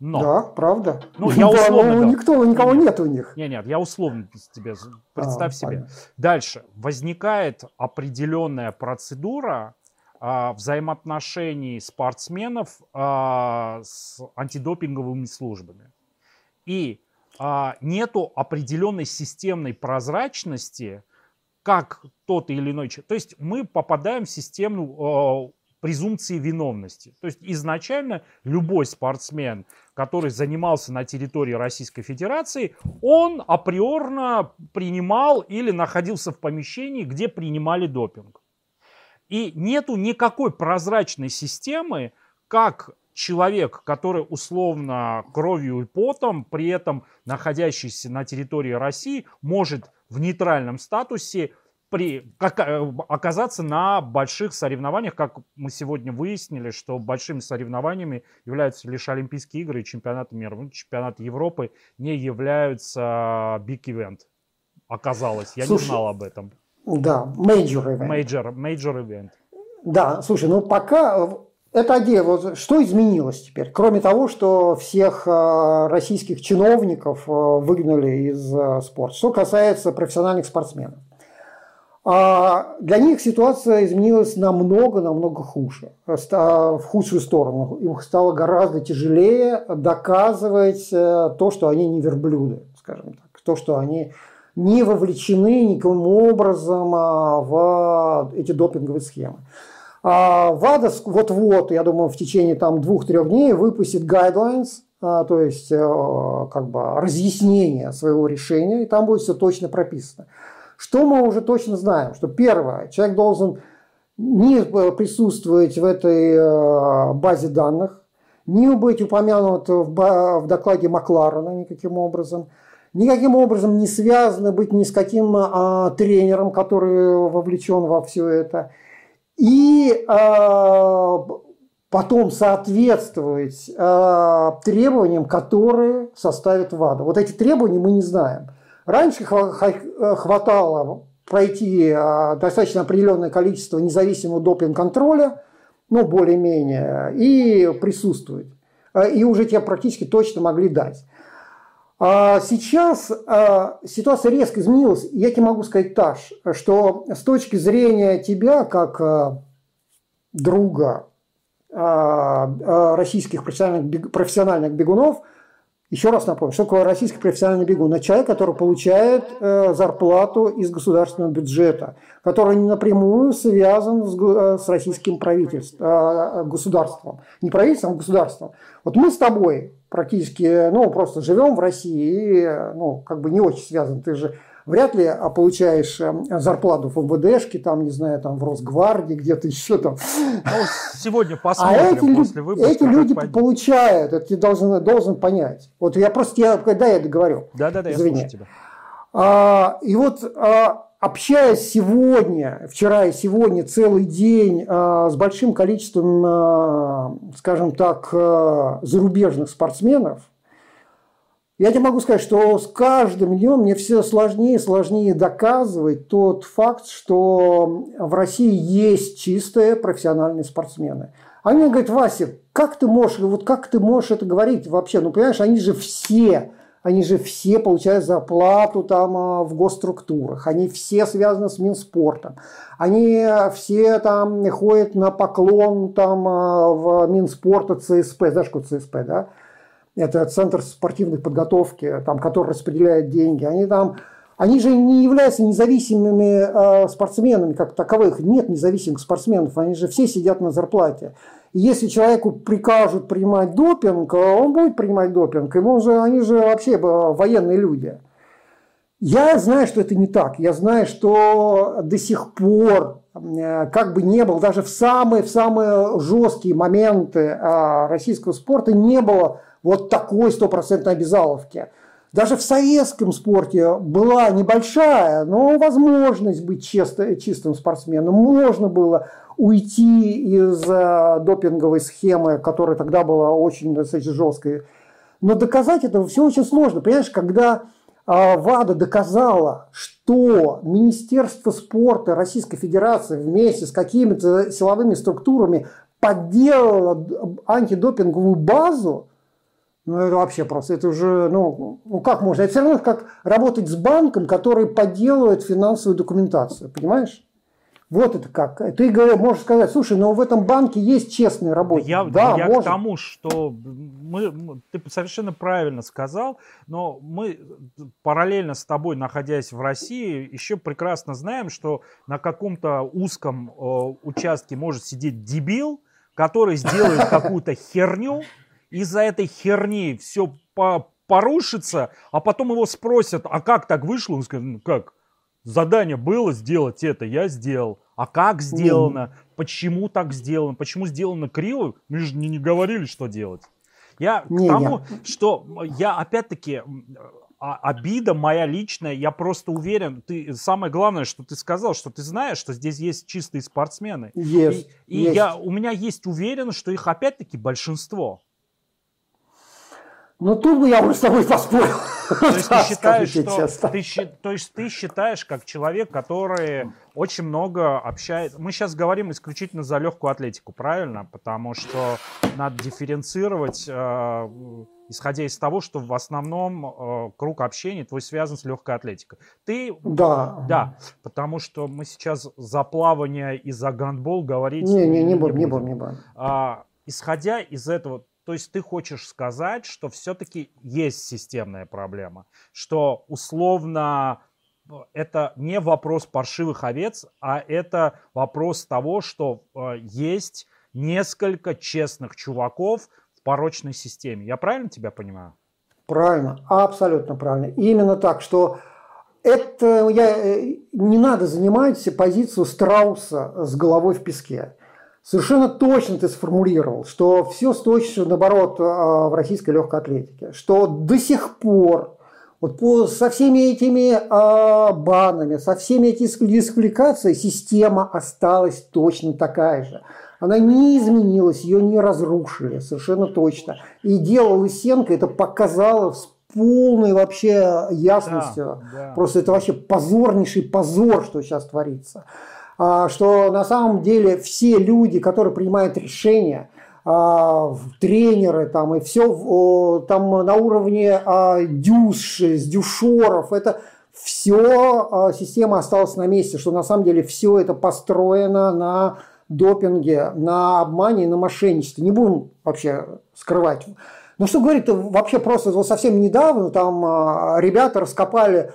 Но, да, правда. Ну, я условно. Ну, никто, никого нет, нет у них. Нет, нет, я условно тебе представь а, себе. Понятно. Дальше возникает определенная процедура а, взаимоотношений спортсменов а, с антидопинговыми службами. И а, нету определенной системной прозрачности, как тот или иной человек. То есть мы попадаем в систему э, презумпции виновности. То есть изначально любой спортсмен, который занимался на территории Российской Федерации, он априорно принимал или находился в помещении, где принимали допинг. И нету никакой прозрачной системы, как человек, который условно кровью и потом, при этом находящийся на территории России, может в нейтральном статусе при, как, э, оказаться на больших соревнованиях, как мы сегодня выяснили, что большими соревнованиями являются лишь Олимпийские игры и чемпионаты мира. Ну, чемпионат Европы не являются big event. Оказалось, я Слушай, не знал об этом. Да, major event. Major, major event. Да, слушай, ну пока это идея. Вот что изменилось теперь? Кроме того, что всех э, российских чиновников э, выгнали из э, спорта. Что касается профессиональных спортсменов. А для них ситуация изменилась намного-намного хуже, в худшую сторону. Им стало гораздо тяжелее доказывать то, что они не верблюды, скажем так. То, что они не вовлечены никаким образом а, в эти допинговые схемы. А ВАДА вот-вот, я думаю, в течение там двух-трех дней выпустит guidelines, а, то есть э, как бы разъяснение своего решения, и там будет все точно прописано. Что мы уже точно знаем? Что первое, человек должен не присутствовать в этой э, базе данных, не быть упомянут в докладе Макларена никаким образом, никаким образом не связано быть ни с каким а, тренером, который вовлечен во все это – и э, потом соответствовать э, требованиям, которые составит ВАДА. Вот эти требования мы не знаем. Раньше хватало пройти э, достаточно определенное количество независимого допинг-контроля, ну, более-менее, и присутствовать. И уже тебе практически точно могли дать. А сейчас ситуация резко изменилась. Я тебе могу сказать, Таш, что с точки зрения тебя, как друга российских профессиональных бегунов, еще раз напомню, что такое российский профессиональный бегун? Это человек, который получает э, зарплату из государственного бюджета, который напрямую связан с, с российским правительством, государством. Не правительством, а государством. Вот мы с тобой практически, ну, просто живем в России и, ну, как бы не очень связан. Ты же вряд ли а, получаешь эм, зарплату в МВДшке, там, не знаю, там, в Росгвардии, где-то еще там. Ну, сегодня а посмотрим а эти, после выпуска. Эти люди пойдет. получают, это ты должен, должен понять. Вот я просто, я, когда я договорю. Да-да-да, я слушаю тебя. А, и вот а, общаясь сегодня, вчера и сегодня целый день э, с большим количеством, э, скажем так, э, зарубежных спортсменов, Я тебе могу сказать, что с каждым днем мне все сложнее и сложнее доказывать тот факт, что в России есть чистые профессиональные спортсмены. Они говорят, Вася, как ты можешь, вот как ты можешь это говорить вообще? Ну, понимаешь, они же все, они же все получают зарплату там а, в госструктурах, они все связаны с Минспортом, они все там ходят на поклон там а, в Минспорта ЦСП, знаешь, что ЦСП, да? Это Центр спортивной подготовки, там, который распределяет деньги, они там они же не являются независимыми э, спортсменами как таковых. Нет независимых спортсменов, они же все сидят на зарплате. И если человеку прикажут принимать допинг, он будет принимать допинг. Ему же, они же вообще военные люди. Я знаю, что это не так. Я знаю, что до сих пор, э, как бы не было, даже в самые, в самые жесткие моменты э, российского спорта не было вот такой стопроцентной обязаловки. Даже в советском спорте была небольшая, но возможность быть чисто, чистым спортсменом. Можно было уйти из э, допинговой схемы, которая тогда была очень достаточно жесткой. Но доказать это все очень сложно. Понимаешь, когда э, ВАДА доказала, что Министерство спорта Российской Федерации вместе с какими-то силовыми структурами подделало антидопинговую базу, ну, это вообще просто, это уже, ну, ну как можно? Это все равно как работать с банком, который подделывает финансовую документацию, понимаешь? Вот это как. Ты можешь сказать, слушай, но в этом банке есть честные работники. Я, да, я может. к тому, что мы, ты совершенно правильно сказал, но мы параллельно с тобой, находясь в России, еще прекрасно знаем, что на каком-то узком э, участке может сидеть дебил, который сделает какую-то херню, из-за этой херни все по порушится, а потом его спросят, а как так вышло? Он скажет, ну как, задание было сделать это, я сделал. А как сделано? Mm. Почему так сделано? Почему сделано криво? Мы же не, не говорили, что делать. Я не, к тому, я... что я опять-таки а, обида моя личная, я просто уверен, ты самое главное, что ты сказал, что ты знаешь, что здесь есть чистые спортсмены. Есть. И, и Я, у меня есть уверенность, что их опять-таки большинство. Ну, тут бы я уже с тобой поспорил. То есть, ты считаешь, что, ты, то есть ты считаешь, как человек, который очень много общается... Мы сейчас говорим исключительно за легкую атлетику, правильно? Потому что надо дифференцировать, э, исходя из того, что в основном э, круг общения твой связан с легкой атлетикой. Ты... Да. Да, потому что мы сейчас за плавание и за гандбол говорить не, не, не, будем, не будем. Не будем. А, исходя из этого, то есть ты хочешь сказать, что все-таки есть системная проблема, что условно э, это не вопрос паршивых овец, а это вопрос того, что э, есть несколько честных чуваков в порочной системе. Я правильно тебя понимаю? Правильно, абсолютно правильно. Именно так, что это я, э, не надо занимать позицию страуса с головой в песке. Совершенно точно ты сформулировал, что все с точностью наоборот а, в российской легкой атлетике, что до сих пор вот по, со всеми этими э, банами, со всеми этими дисквалификациями система осталась точно такая же. Она не изменилась, ее не разрушили, совершенно точно. И дело Лысенко это показало с полной вообще ясностью. Да, да. Просто это вообще позорнейший позор, что сейчас творится. А, что на самом деле все люди, которые принимают решения, а, тренеры там и все там на уровне а, дюш, дюшоров, это все система осталась на месте, что на самом деле все это построено на допинге, на обмане на мошенничестве. Не будем вообще скрывать. Но что говорит, вообще просто вот совсем недавно там ребята раскопали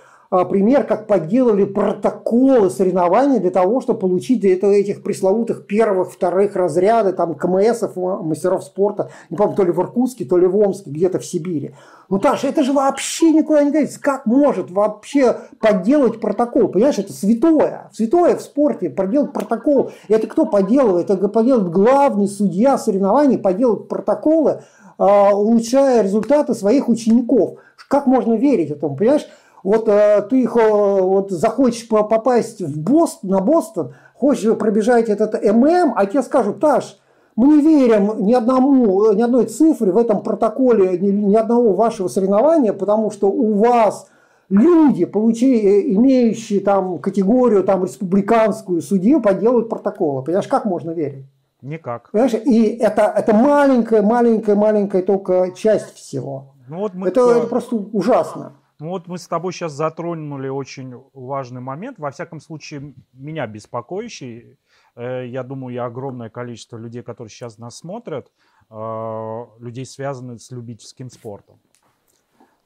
пример, как подделали протоколы соревнований для того, чтобы получить это, этих пресловутых первых, вторых разряды, там, КМСов, мастеров спорта, не помню, то ли в Иркутске, то ли в Омске, где-то в Сибири. Ну, Таша, это же вообще никуда не годится. Как может вообще подделать протокол? Понимаешь, это святое. Святое в спорте, проделать протокол. Это кто поделывает? Это поделает главный судья соревнований, поделает протоколы, а, улучшая результаты своих учеников. Как можно верить этому, понимаешь? Вот э, ты вот, захочешь попасть в Бостон, на Бостон, хочешь пробежать этот ММ, а тебе скажут, Таш, Мы не верим ни, одному, ни одной цифре в этом протоколе, ни, ни одного вашего соревнования, потому что у вас люди, получи, имеющие там категорию там, республиканскую судью, подделывают протоколы. Понимаешь, как можно верить? Никак. Понимаешь? И это, это маленькая, маленькая, маленькая только часть всего. Ну, вот мы, это, это просто ужасно. Ну вот мы с тобой сейчас затронули очень важный момент, во всяком случае меня беспокоящий. Э, я думаю, и огромное количество людей, которые сейчас нас смотрят, э, людей, связанных с любительским спортом.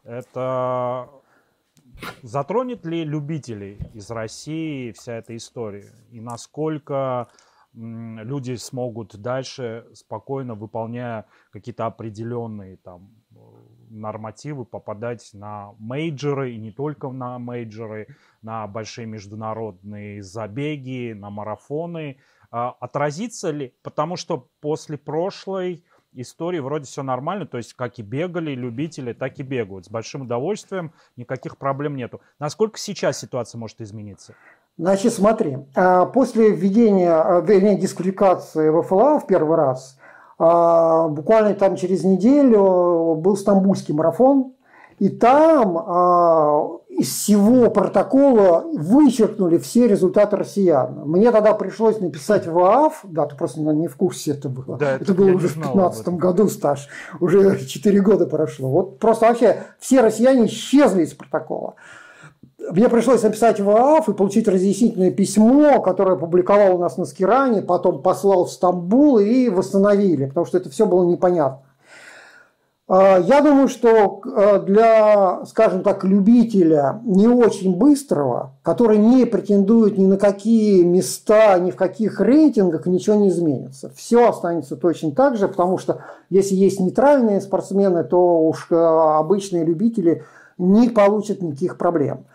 Это затронет ли любителей из России вся эта история? И насколько люди смогут дальше спокойно, выполняя какие-то определенные там нормативы, попадать на мейджоры, и не только на мейджоры, на большие международные забеги, на марафоны. А, отразится ли? Потому что после прошлой истории вроде все нормально, то есть как и бегали любители, так и бегают. С большим удовольствием, никаких проблем нету. Насколько сейчас ситуация может измениться? Значит, смотри, а, после введения, а, вернее, дисквалификации ВФЛА в первый раз, буквально там через неделю был Стамбульский марафон, и там из всего протокола вычеркнули все результаты россиян. Мне тогда пришлось написать в ААФ, да, ты просто не в курсе это было. Да, это, это было уже в 2015 году стаж, уже 4 года прошло. Вот просто вообще все россияне исчезли из протокола мне пришлось написать в ААФ и получить разъяснительное письмо, которое опубликовал у нас на Скиране, потом послал в Стамбул и восстановили, потому что это все было непонятно. А, я думаю, что а, для, скажем так, любителя не очень быстрого, который не претендует ни на какие места, ни в каких рейтингах, ничего не изменится. Все останется точно так же, потому что если есть нейтральные спортсмены, то уж а, обычные любители не получат никаких проблем.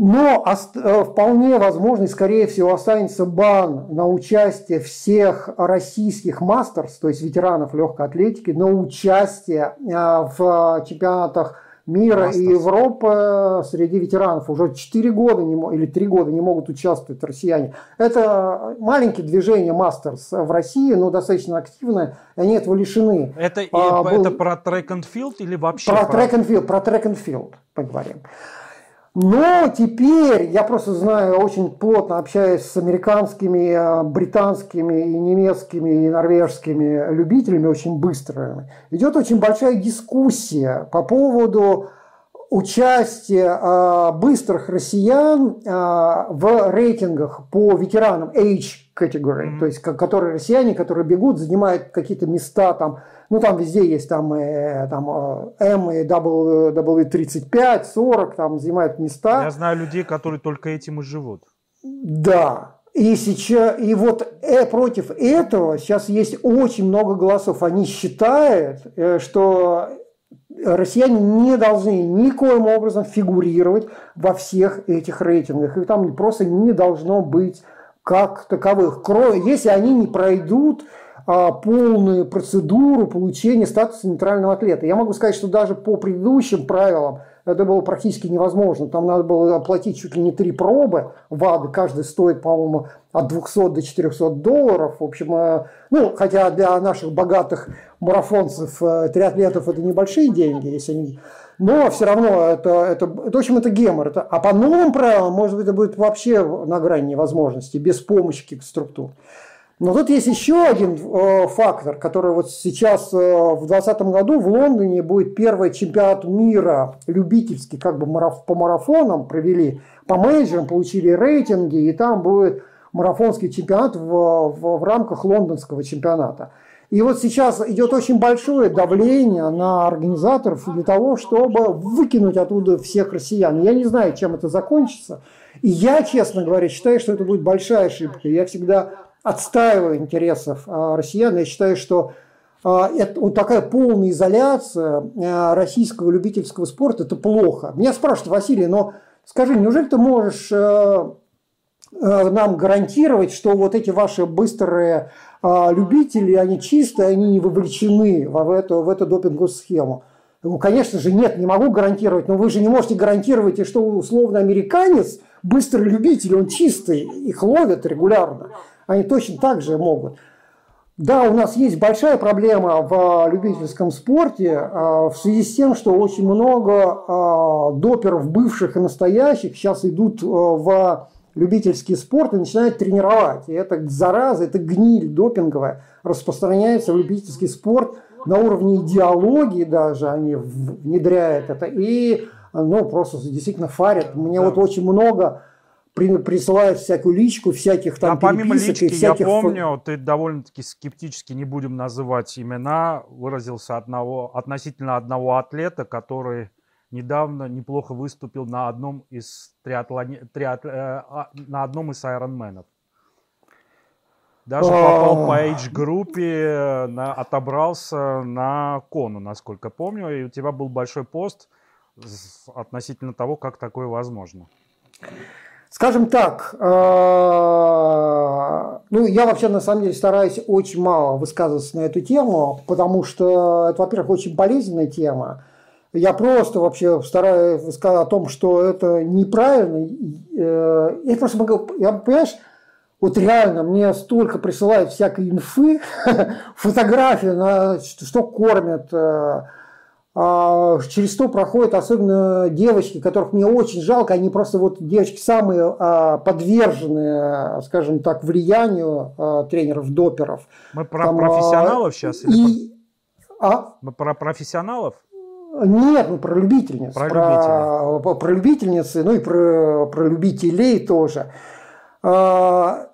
Но э, вполне возможно, и скорее всего останется бан на участие всех российских мастерс, то есть ветеранов легкой атлетики, на участие э, в чемпионатах мира Мастерс. и Европы среди ветеранов. Уже 4 года не, или 3 года не могут участвовать россияне. Это маленькие движения Мастерс в России, но достаточно активное, и они этого лишены. Это, а, был... это про трек and field или вообще? Про, про... трек and field, про трек and field поговорим. Но теперь я просто знаю, очень плотно общаюсь с американскими, э, британскими и немецкими и норвежскими любителями, очень быстрыми. Идет очень большая дискуссия по поводу участия э, быстрых россиян э, в рейтингах по ветеранам age category, mm-hmm. то есть которые россияне, которые бегут, занимают какие-то места там ну, там везде есть там, э, там э, М и W, W35, 40, там занимают места. Я знаю людей, которые только этим и живут. Да. И сейчас, и вот э, против этого сейчас есть очень много голосов. Они считают, э, что россияне не должны никоим образом фигурировать во всех этих рейтингах. Их там просто не должно быть как таковых. Если они не пройдут полную процедуру получения статуса нейтрального атлета. Я могу сказать, что даже по предыдущим правилам это было практически невозможно. Там надо было оплатить чуть ли не три пробы. ВАД каждый стоит, по-моему, от 200 до 400 долларов. В общем, э, ну, хотя для наших богатых марафонцев, э, триатлетов это небольшие деньги, если они но все равно это, это, это, в общем, это гемор. Это, а по новым правилам, может быть, это будет вообще на грани невозможности, без помощи каких-то структур. Но тут есть еще один э, фактор, который вот сейчас э, в 2020 году в Лондоне будет первый чемпионат мира любительский, как бы мараф, по марафонам провели, по менеджерам получили рейтинги, и там будет марафонский чемпионат в, в, в рамках лондонского чемпионата. И вот сейчас идет очень большое давление на организаторов для того, чтобы выкинуть оттуда всех россиян. Я не знаю, чем это закончится. И я, честно говоря, считаю, что это будет большая ошибка. Я всегда отстаиваю интересов а, россиян. Я считаю, что а, это, вот такая полная изоляция а, российского любительского спорта – это плохо. Меня спрашивают, Василий, но скажи, неужели ты можешь нам гарантировать, что вот эти ваши быстрые любители, они чистые, они не вовлечены в эту, в эту допинговую схему? Ну, конечно же, нет, не могу гарантировать, но вы же не можете гарантировать, что условно американец, быстрый любитель, он чистый, их ловят регулярно они точно так же могут. Да, у нас есть большая проблема в любительском спорте в связи с тем, что очень много доперов бывших и настоящих сейчас идут в любительский спорт и начинают тренировать. И это зараза, это гниль допинговая распространяется в любительский спорт на уровне идеологии даже они внедряют это. И ну, просто действительно фарят. Мне да. вот очень много присылают всякую личку, всяких там а помимо лички, и всяких... я помню, ты довольно-таки скептически, не будем называть имена, выразился одного, относительно одного атлета, который недавно неплохо выступил на одном из триатлоне, триат, э, а, на одном из айронменов. Даже попал по H-группе, на, отобрался на кону, насколько помню. И у тебя был большой пост относительно того, как такое возможно. Скажем так, э, ну, я вообще на самом деле стараюсь очень мало высказываться на эту тему, потому что это, во-первых, очень болезненная тема. Я просто вообще стараюсь сказать о том, что это неправильно. Э, я просто могу, я, понимаешь, вот реально мне столько присылают всякой инфы, фотографии, на, что кормят, э, через что проходят особенно девочки, которых мне очень жалко, они просто вот девочки самые а, подверженные, скажем так, влиянию а, тренеров-доперов. Мы про Там, профессионалов сейчас? И... А? Мы про профессионалов? Нет, мы про любительниц. Про, про, про любительницы, ну и про, про любителей тоже. А,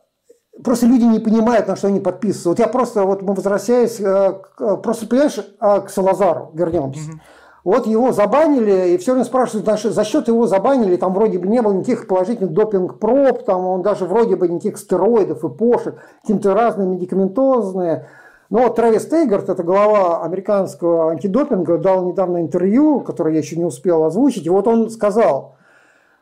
просто люди не понимают, на что они подписываются. Вот я просто, вот мы возвращаясь, э, просто, понимаешь, а, к Салазару вернемся. Угу. Вот его забанили, и все время спрашивают, за счет его забанили, там вроде бы не было никаких положительных допинг-проб, там он даже вроде бы никаких стероидов и пошек, какие-то разные медикаментозные. Но вот Трэвис Тейгард, это глава американского антидопинга, дал недавно интервью, которое я еще не успел озвучить, и вот он сказал,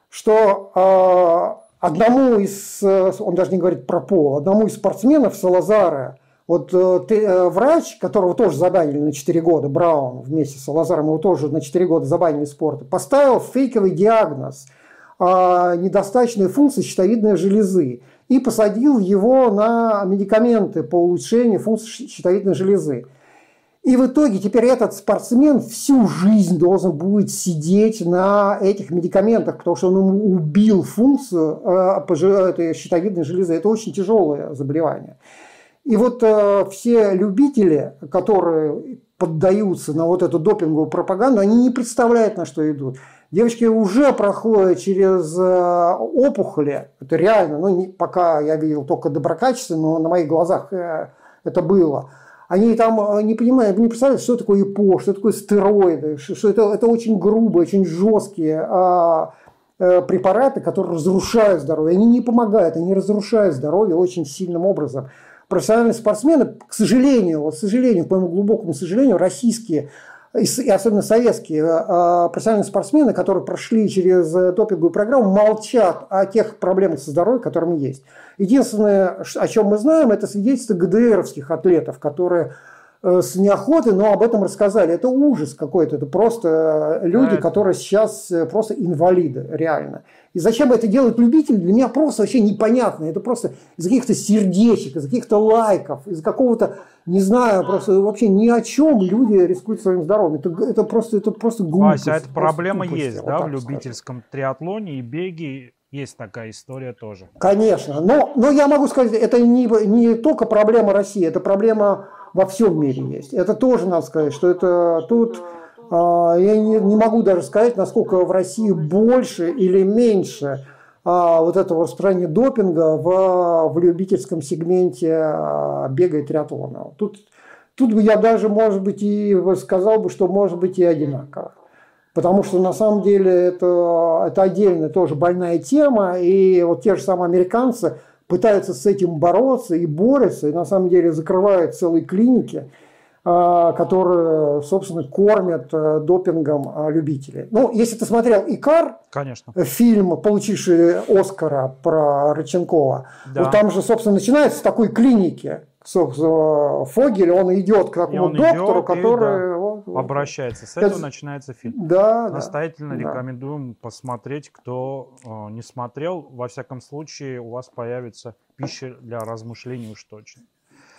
что а, одному из, э, он даже не говорит про пол, одному из спортсменов Салазара, вот э, ты, э, врач, которого тоже забанили на 4 года, Браун вместе с Салазаром, его тоже на 4 года забанили спорта, поставил фейковый диагноз а, недостаточной функции щитовидной железы и посадил его на медикаменты по улучшению функции щитовидной железы. И в итоге теперь этот спортсмен всю жизнь должен будет сидеть на этих медикаментах, потому что он ему убил функцию э, этой щитовидной железы. Это очень тяжелое заболевание. И вот э, все любители, которые поддаются на вот эту допинговую пропаганду, они не представляют, на что идут. Девочки уже проходят через э, опухоли, это реально, ну пока я видел только доброкачественные, но на моих глазах это было – они там э, не понимают, не представляют, что такое ИПО, что такое стероиды, что это, это очень грубые, очень жесткие а, а, препараты, которые разрушают здоровье. Они не помогают, они разрушают здоровье очень сильным образом. Профессиональные спортсмены, к сожалению, вот, к сожалению, по моему глубокому сожалению, российские и особенно советские а, профессиональные спортсмены, которые прошли через э, допинговую программу, молчат о тех проблемах со здоровьем, которыми есть. Единственное, о чем мы знаем, это свидетельство ГДРовских атлетов, которые э, с неохотой, но об этом рассказали. Это ужас какой-то. Это просто э, люди, да, которые сейчас э, просто инвалиды, реально. И зачем это делают любители, для меня просто вообще непонятно. Это просто из каких-то сердечек, из каких-то лайков, из какого-то, не знаю, просто вообще ни о чем люди рискуют своим здоровьем. Это, это просто, это просто глупость. Вася, а эта проблема тупость, есть, да, в любительском скажем. триатлоне и беге есть такая история тоже. Конечно. Но, но я могу сказать, это не, не только проблема России, это проблема во всем мире есть. Это тоже надо сказать, что это тут... А, я не, не могу даже сказать, насколько в России больше или меньше а, вот этого распространения допинга в, в любительском сегменте а, бега и триатлона. Тут, тут бы я даже, может быть, и сказал бы, что может быть и одинаково. Потому что на самом деле это, это отдельная тоже больная тема, и вот те же самые американцы пытаются с этим бороться и борются, и на самом деле закрывают целые клиники, которые, собственно, кормят э, допингом а, любителей. Ну, если ты смотрел «Икар», Конечно. фильм, получивший Оскара про Рыченкова, да. вот там же, собственно, начинается с такой клиники, собственно, Фогель, он идет к такому доктору, идет, который... И, да обращается. С этого начинается фильм. Да, Настоятельно да, рекомендуем посмотреть, кто э, не смотрел. Во всяком случае, у вас появится пища для размышлений уж точно.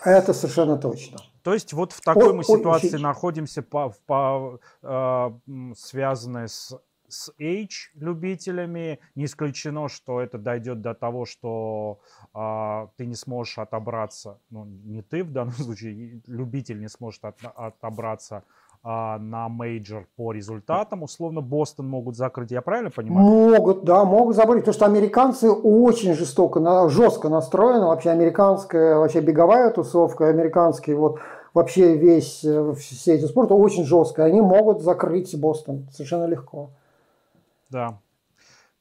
Это совершенно точно. То есть вот в такой о, мы ситуации очень... находимся, по, по, э, связанной с с H-любителями. Не исключено, что это дойдет до того, что а, ты не сможешь отобраться, ну, не ты в данном случае, любитель не сможет от, отобраться на major по результатам. Условно, Бостон могут закрыть, я правильно понимаю? Могут, да, могут закрыть, потому что американцы очень жестоко, жестко настроены. Вообще американская, вообще беговая тусовка, американский вот вообще весь, э, все эти спорты очень жестко. Они могут закрыть Бостон совершенно легко. Да.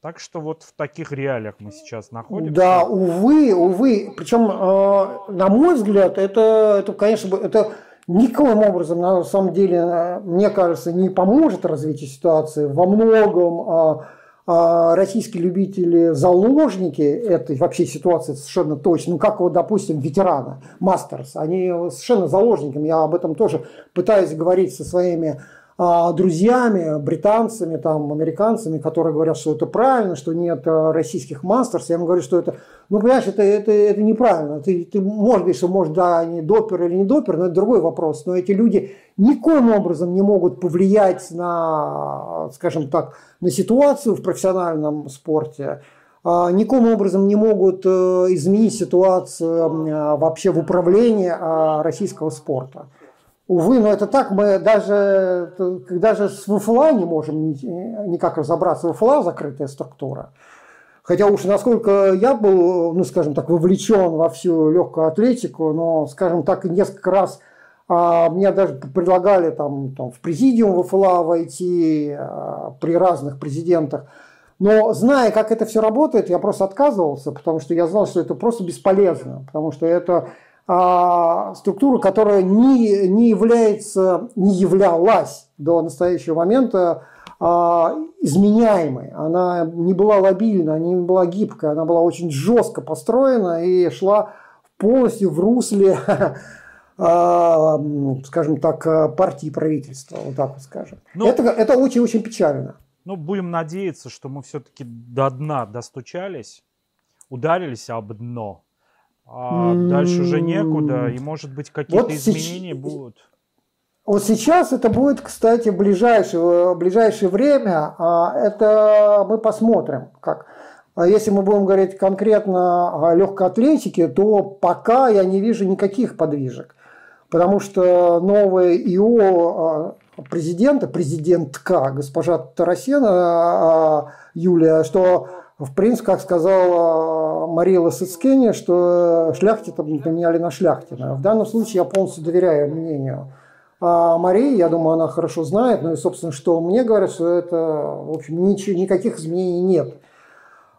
Так что вот в таких реалиях мы сейчас находимся. Да, увы, увы. Причем, э, на мой взгляд, это, это, конечно, это никоим образом, на самом деле, э, мне кажется, не поможет развитию ситуации. Во многом э, э, российские любители заложники этой вообще ситуации совершенно точно. Ну, как вот, допустим, ветераны, мастерс, они совершенно заложники. Я об этом тоже пытаюсь говорить со своими а, друзьями, британцами, там, американцами, которые говорят, что это правильно, что нет а, российских мастерс. Я им говорю, что это, ну, понимаешь, это, это, это неправильно. Ты, ты можешь говорить, что, может, да, они допер или не допер, но это другой вопрос. Но эти люди никоим образом не могут повлиять на, скажем так, на ситуацию в профессиональном спорте а, никоим образом не могут э, изменить ситуацию вообще в управлении российского спорта. Увы, но это так, мы даже, даже с ВФЛА не можем никак разобраться. ВФЛА закрытая структура. Хотя уж насколько я был, ну, скажем так, вовлечен во всю легкую атлетику, но, скажем так, несколько раз а, мне даже предлагали там, там в президиум ВФЛА войти а, при разных президентах. Но зная, как это все работает, я просто отказывался, потому что я знал, что это просто бесполезно, потому что это структура, которая не, не является, не являлась до настоящего момента а, изменяемой. Она не была лобильна, не была гибкая, она была очень жестко построена и шла полностью в русле, а, скажем так, партии правительства, вот так вот скажем. Ну, это, это очень-очень печально. Ну, будем надеяться, что мы все-таки до дна достучались, ударились об дно, а дальше уже некуда, и может быть какие-то вот изменения сейчас, будут. Вот сейчас это будет, кстати, в ближайшее, в ближайшее время, а это мы посмотрим, как. А если мы будем говорить конкретно о легкой атлетике, то пока я не вижу никаких подвижек. Потому что новое ИО а, президента, президентка, госпожа Тарасена Юлия, что в принципе, как сказала Мария Лосыцкене, что шляхте там поменяли на шляхтина. В данном случае я полностью доверяю мнению а Марии, я думаю, она хорошо знает, ну и, собственно, что мне говорят, что это, в общем, ничего, никаких изменений нет.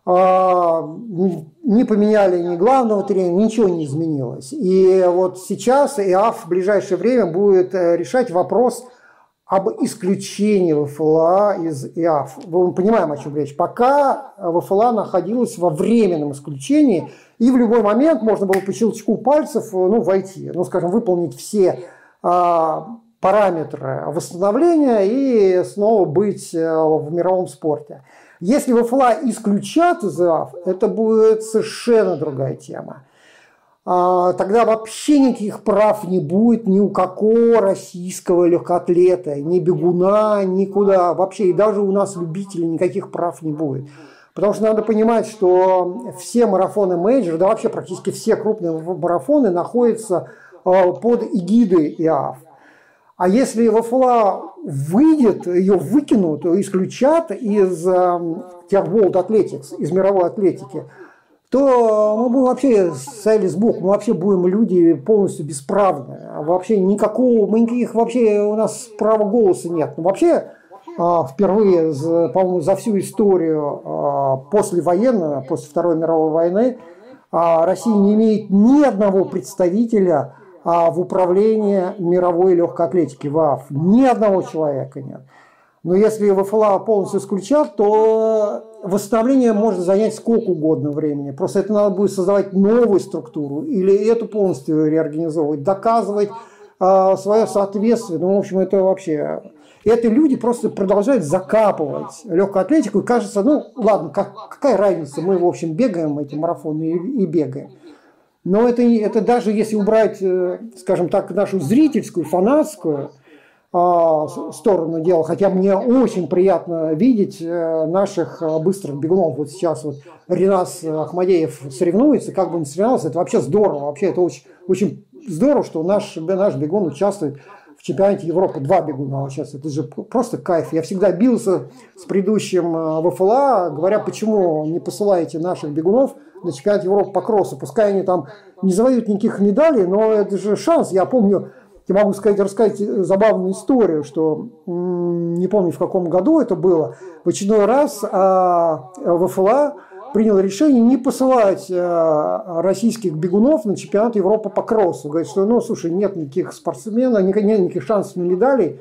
А, не поменяли ни главного тренера, ничего не изменилось. И вот сейчас ИАФ в ближайшее время будет э, решать вопрос об исключении ВФЛА из ИАФ. Мы понимаем, о чем речь. Пока ВФЛА находилась во временном исключении, и в любой момент можно было по щелчку пальцев ну, войти, ну, скажем, выполнить все а, параметры восстановления и снова быть э, в мировом спорте. Если ВФЛА исключат из ИАФ, это будет совершенно другая тема. А, тогда вообще никаких прав не будет ни у какого российского легкоатлета, ни бегуна, никуда. Вообще и даже у нас любителей никаких прав не будет. Потому что надо понимать, что все марафоны major, да вообще практически все крупные марафоны находятся а, под эгидой ИААФ. А если ВФЛА выйдет, ее выкинут, исключат из World Athletics, из мировой атлетики, то мы будем вообще стояли сбоку, мы вообще будем люди полностью бесправны. А вообще никакого, мы никаких вообще у нас права голоса нет. Ну, вообще а, впервые, по-моему, за всю историю а, послевоенную, после Второй мировой войны, Россия не имеет ни одного представителя в управлении мировой легкой атлетики, ВАФ. Ни одного человека нет. Но если ВФЛА полностью исключат, то восстановление может занять сколько угодно времени. Просто это надо будет создавать новую структуру или эту полностью реорганизовывать, доказывать э, свое соответствие. Ну, в общем, это вообще... Это люди просто продолжают закапывать легкую атлетику. И кажется, ну ладно, как, какая разница, мы, в общем, бегаем эти марафоны и, и бегаем. Но это, это даже если убрать, э, скажем так, нашу зрительскую, фанатскую сторону дела, хотя мне очень приятно видеть э, наших э, быстрых бегунов. Вот сейчас вот Ренас Ахмадеев соревнуется, как бы он соревновался, это вообще здорово. Вообще это очень, очень здорово, что наш, наш бегун участвует в чемпионате Европы. Два бегуна сейчас. Это же просто кайф. Я всегда бился с предыдущим ВФЛА, говоря, почему не посылаете наших бегунов на чемпионат Европы по кроссу. Пускай они там не завоюют никаких медалей, но это же шанс. Я помню, я могу сказать, рассказать забавную историю, что не помню в каком году это было. В очередной раз а, ВФЛА принял решение не посылать а, российских бегунов на чемпионат Европы по кроссу. Говорит, что, ну, слушай, нет никаких спортсменов, нет никаких шансов на медали.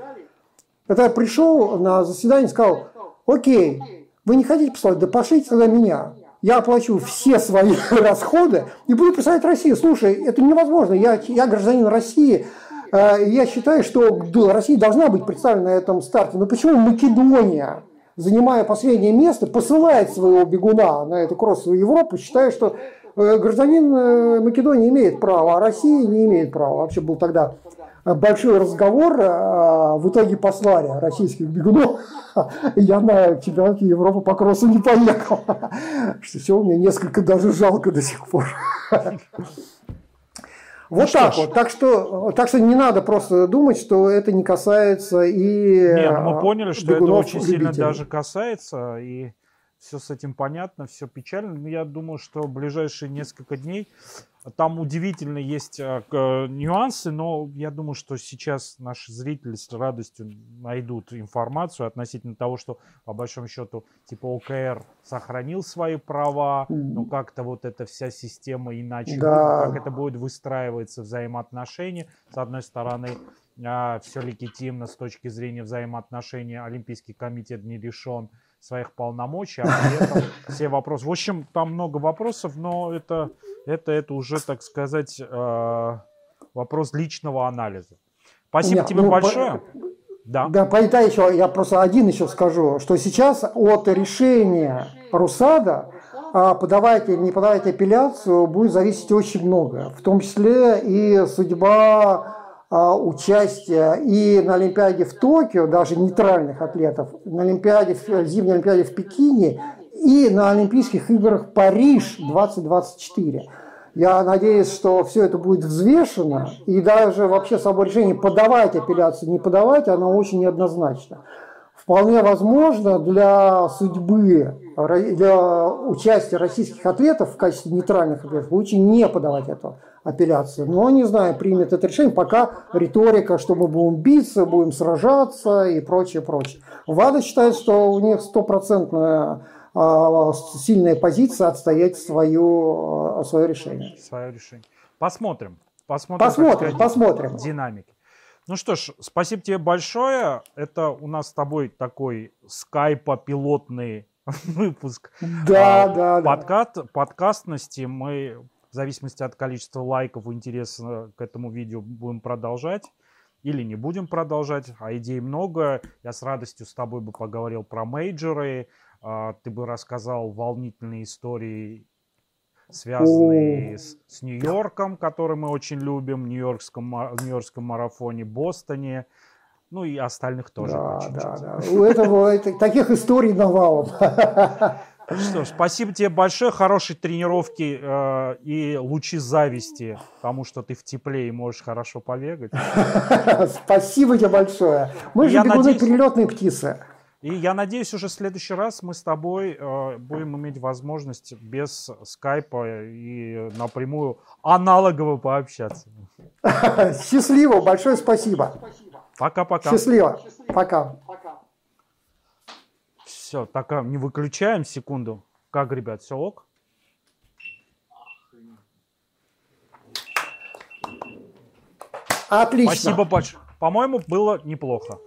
Это я пришел на заседание сказал, окей, вы не хотите послать, да пошлите тогда меня я оплачу все свои расходы и буду писать Россию. Слушай, это невозможно. Я, я гражданин России. Э, я считаю, что Россия должна быть представлена на этом старте. Но почему Македония, занимая последнее место, посылает своего бегуна на эту кроссовую Европу, считая, что э, гражданин э, Македонии имеет право, а Россия не имеет права. Вообще был тогда большой разговор, а, в итоге послали российских бегунов, я на чемпионате Европы по кроссу не поехал. Что все, мне несколько даже жалко до сих пор. Вот ну так вот. Так что, так что не надо просто думать, что это не касается и Нет, ну мы поняли, что это очень сильно даже касается, и все с этим понятно, все печально. Но я думаю, что в ближайшие несколько дней там удивительно есть э, нюансы, но я думаю, что сейчас наши зрители с радостью найдут информацию относительно того, что по большому счету типа ОКР сохранил свои права, но как-то вот эта вся система иначе, да. будет, как это будет выстраиваться взаимоотношения. С одной стороны, а, все легитимно с точки зрения взаимоотношений, Олимпийский комитет не решен своих полномочий, а при этом все вопросы. В общем, там много вопросов, но это, это, это уже, так сказать, э, вопрос личного анализа. Спасибо Нет, тебе ну, большое. По... Да. Да, по еще, я просто один еще скажу, что сейчас от решения Русада подавать или не подавать апелляцию будет зависеть очень много, в том числе и судьба а, участие и на Олимпиаде в Токио, даже нейтральных атлетов, на Олимпиаде, зимней Олимпиаде в Пекине и на Олимпийских играх Париж 2024. Я надеюсь, что все это будет взвешено, и даже вообще само решение подавать апелляцию, не подавать, оно очень неоднозначно. Вполне возможно для судьбы, для участия российских атлетов в качестве нейтральных атлетов лучше не подавать эту апелляцию. Но не знаю, примет это решение, пока риторика, что мы будем биться, будем сражаться и прочее, прочее. ВАДА считает, что у них стопроцентная сильная позиция отстоять свое, а, свое решение. Свое решение. Посмотрим. Посмотрим, посмотрим, посмотрим. Динамики. Ну что ж, спасибо тебе большое. Это у нас с тобой такой скайпа-пилотный выпуск. Да, а, да, подкаст, да. Подкастности мы в зависимости от количества лайков и интереса к этому видео будем продолжать или не будем продолжать, а идей много. Я с радостью с тобой бы поговорил про мейджоры, а, ты бы рассказал волнительные истории, связанные с, с Нью-Йорком, который мы очень любим, Нью-Йоркском, Нью-Йоркском марафоне, Бостоне, ну и остальных тоже. Да, да, да. У этого таких историй навалом. Что ж, спасибо тебе большое, хорошей тренировки э, и лучи зависти, потому что ты в тепле и можешь хорошо побегать. Спасибо тебе большое. Мы же бегуны перелетные птицы. И я надеюсь, уже в следующий раз мы с тобой э, будем иметь возможность без скайпа и напрямую аналогово пообщаться. Счастливо, большое спасибо. Пока-пока. Счастливо. Пока. Все, так а, не выключаем секунду. Как, ребят, все ок? Отлично. Спасибо большое. По-моему, было неплохо.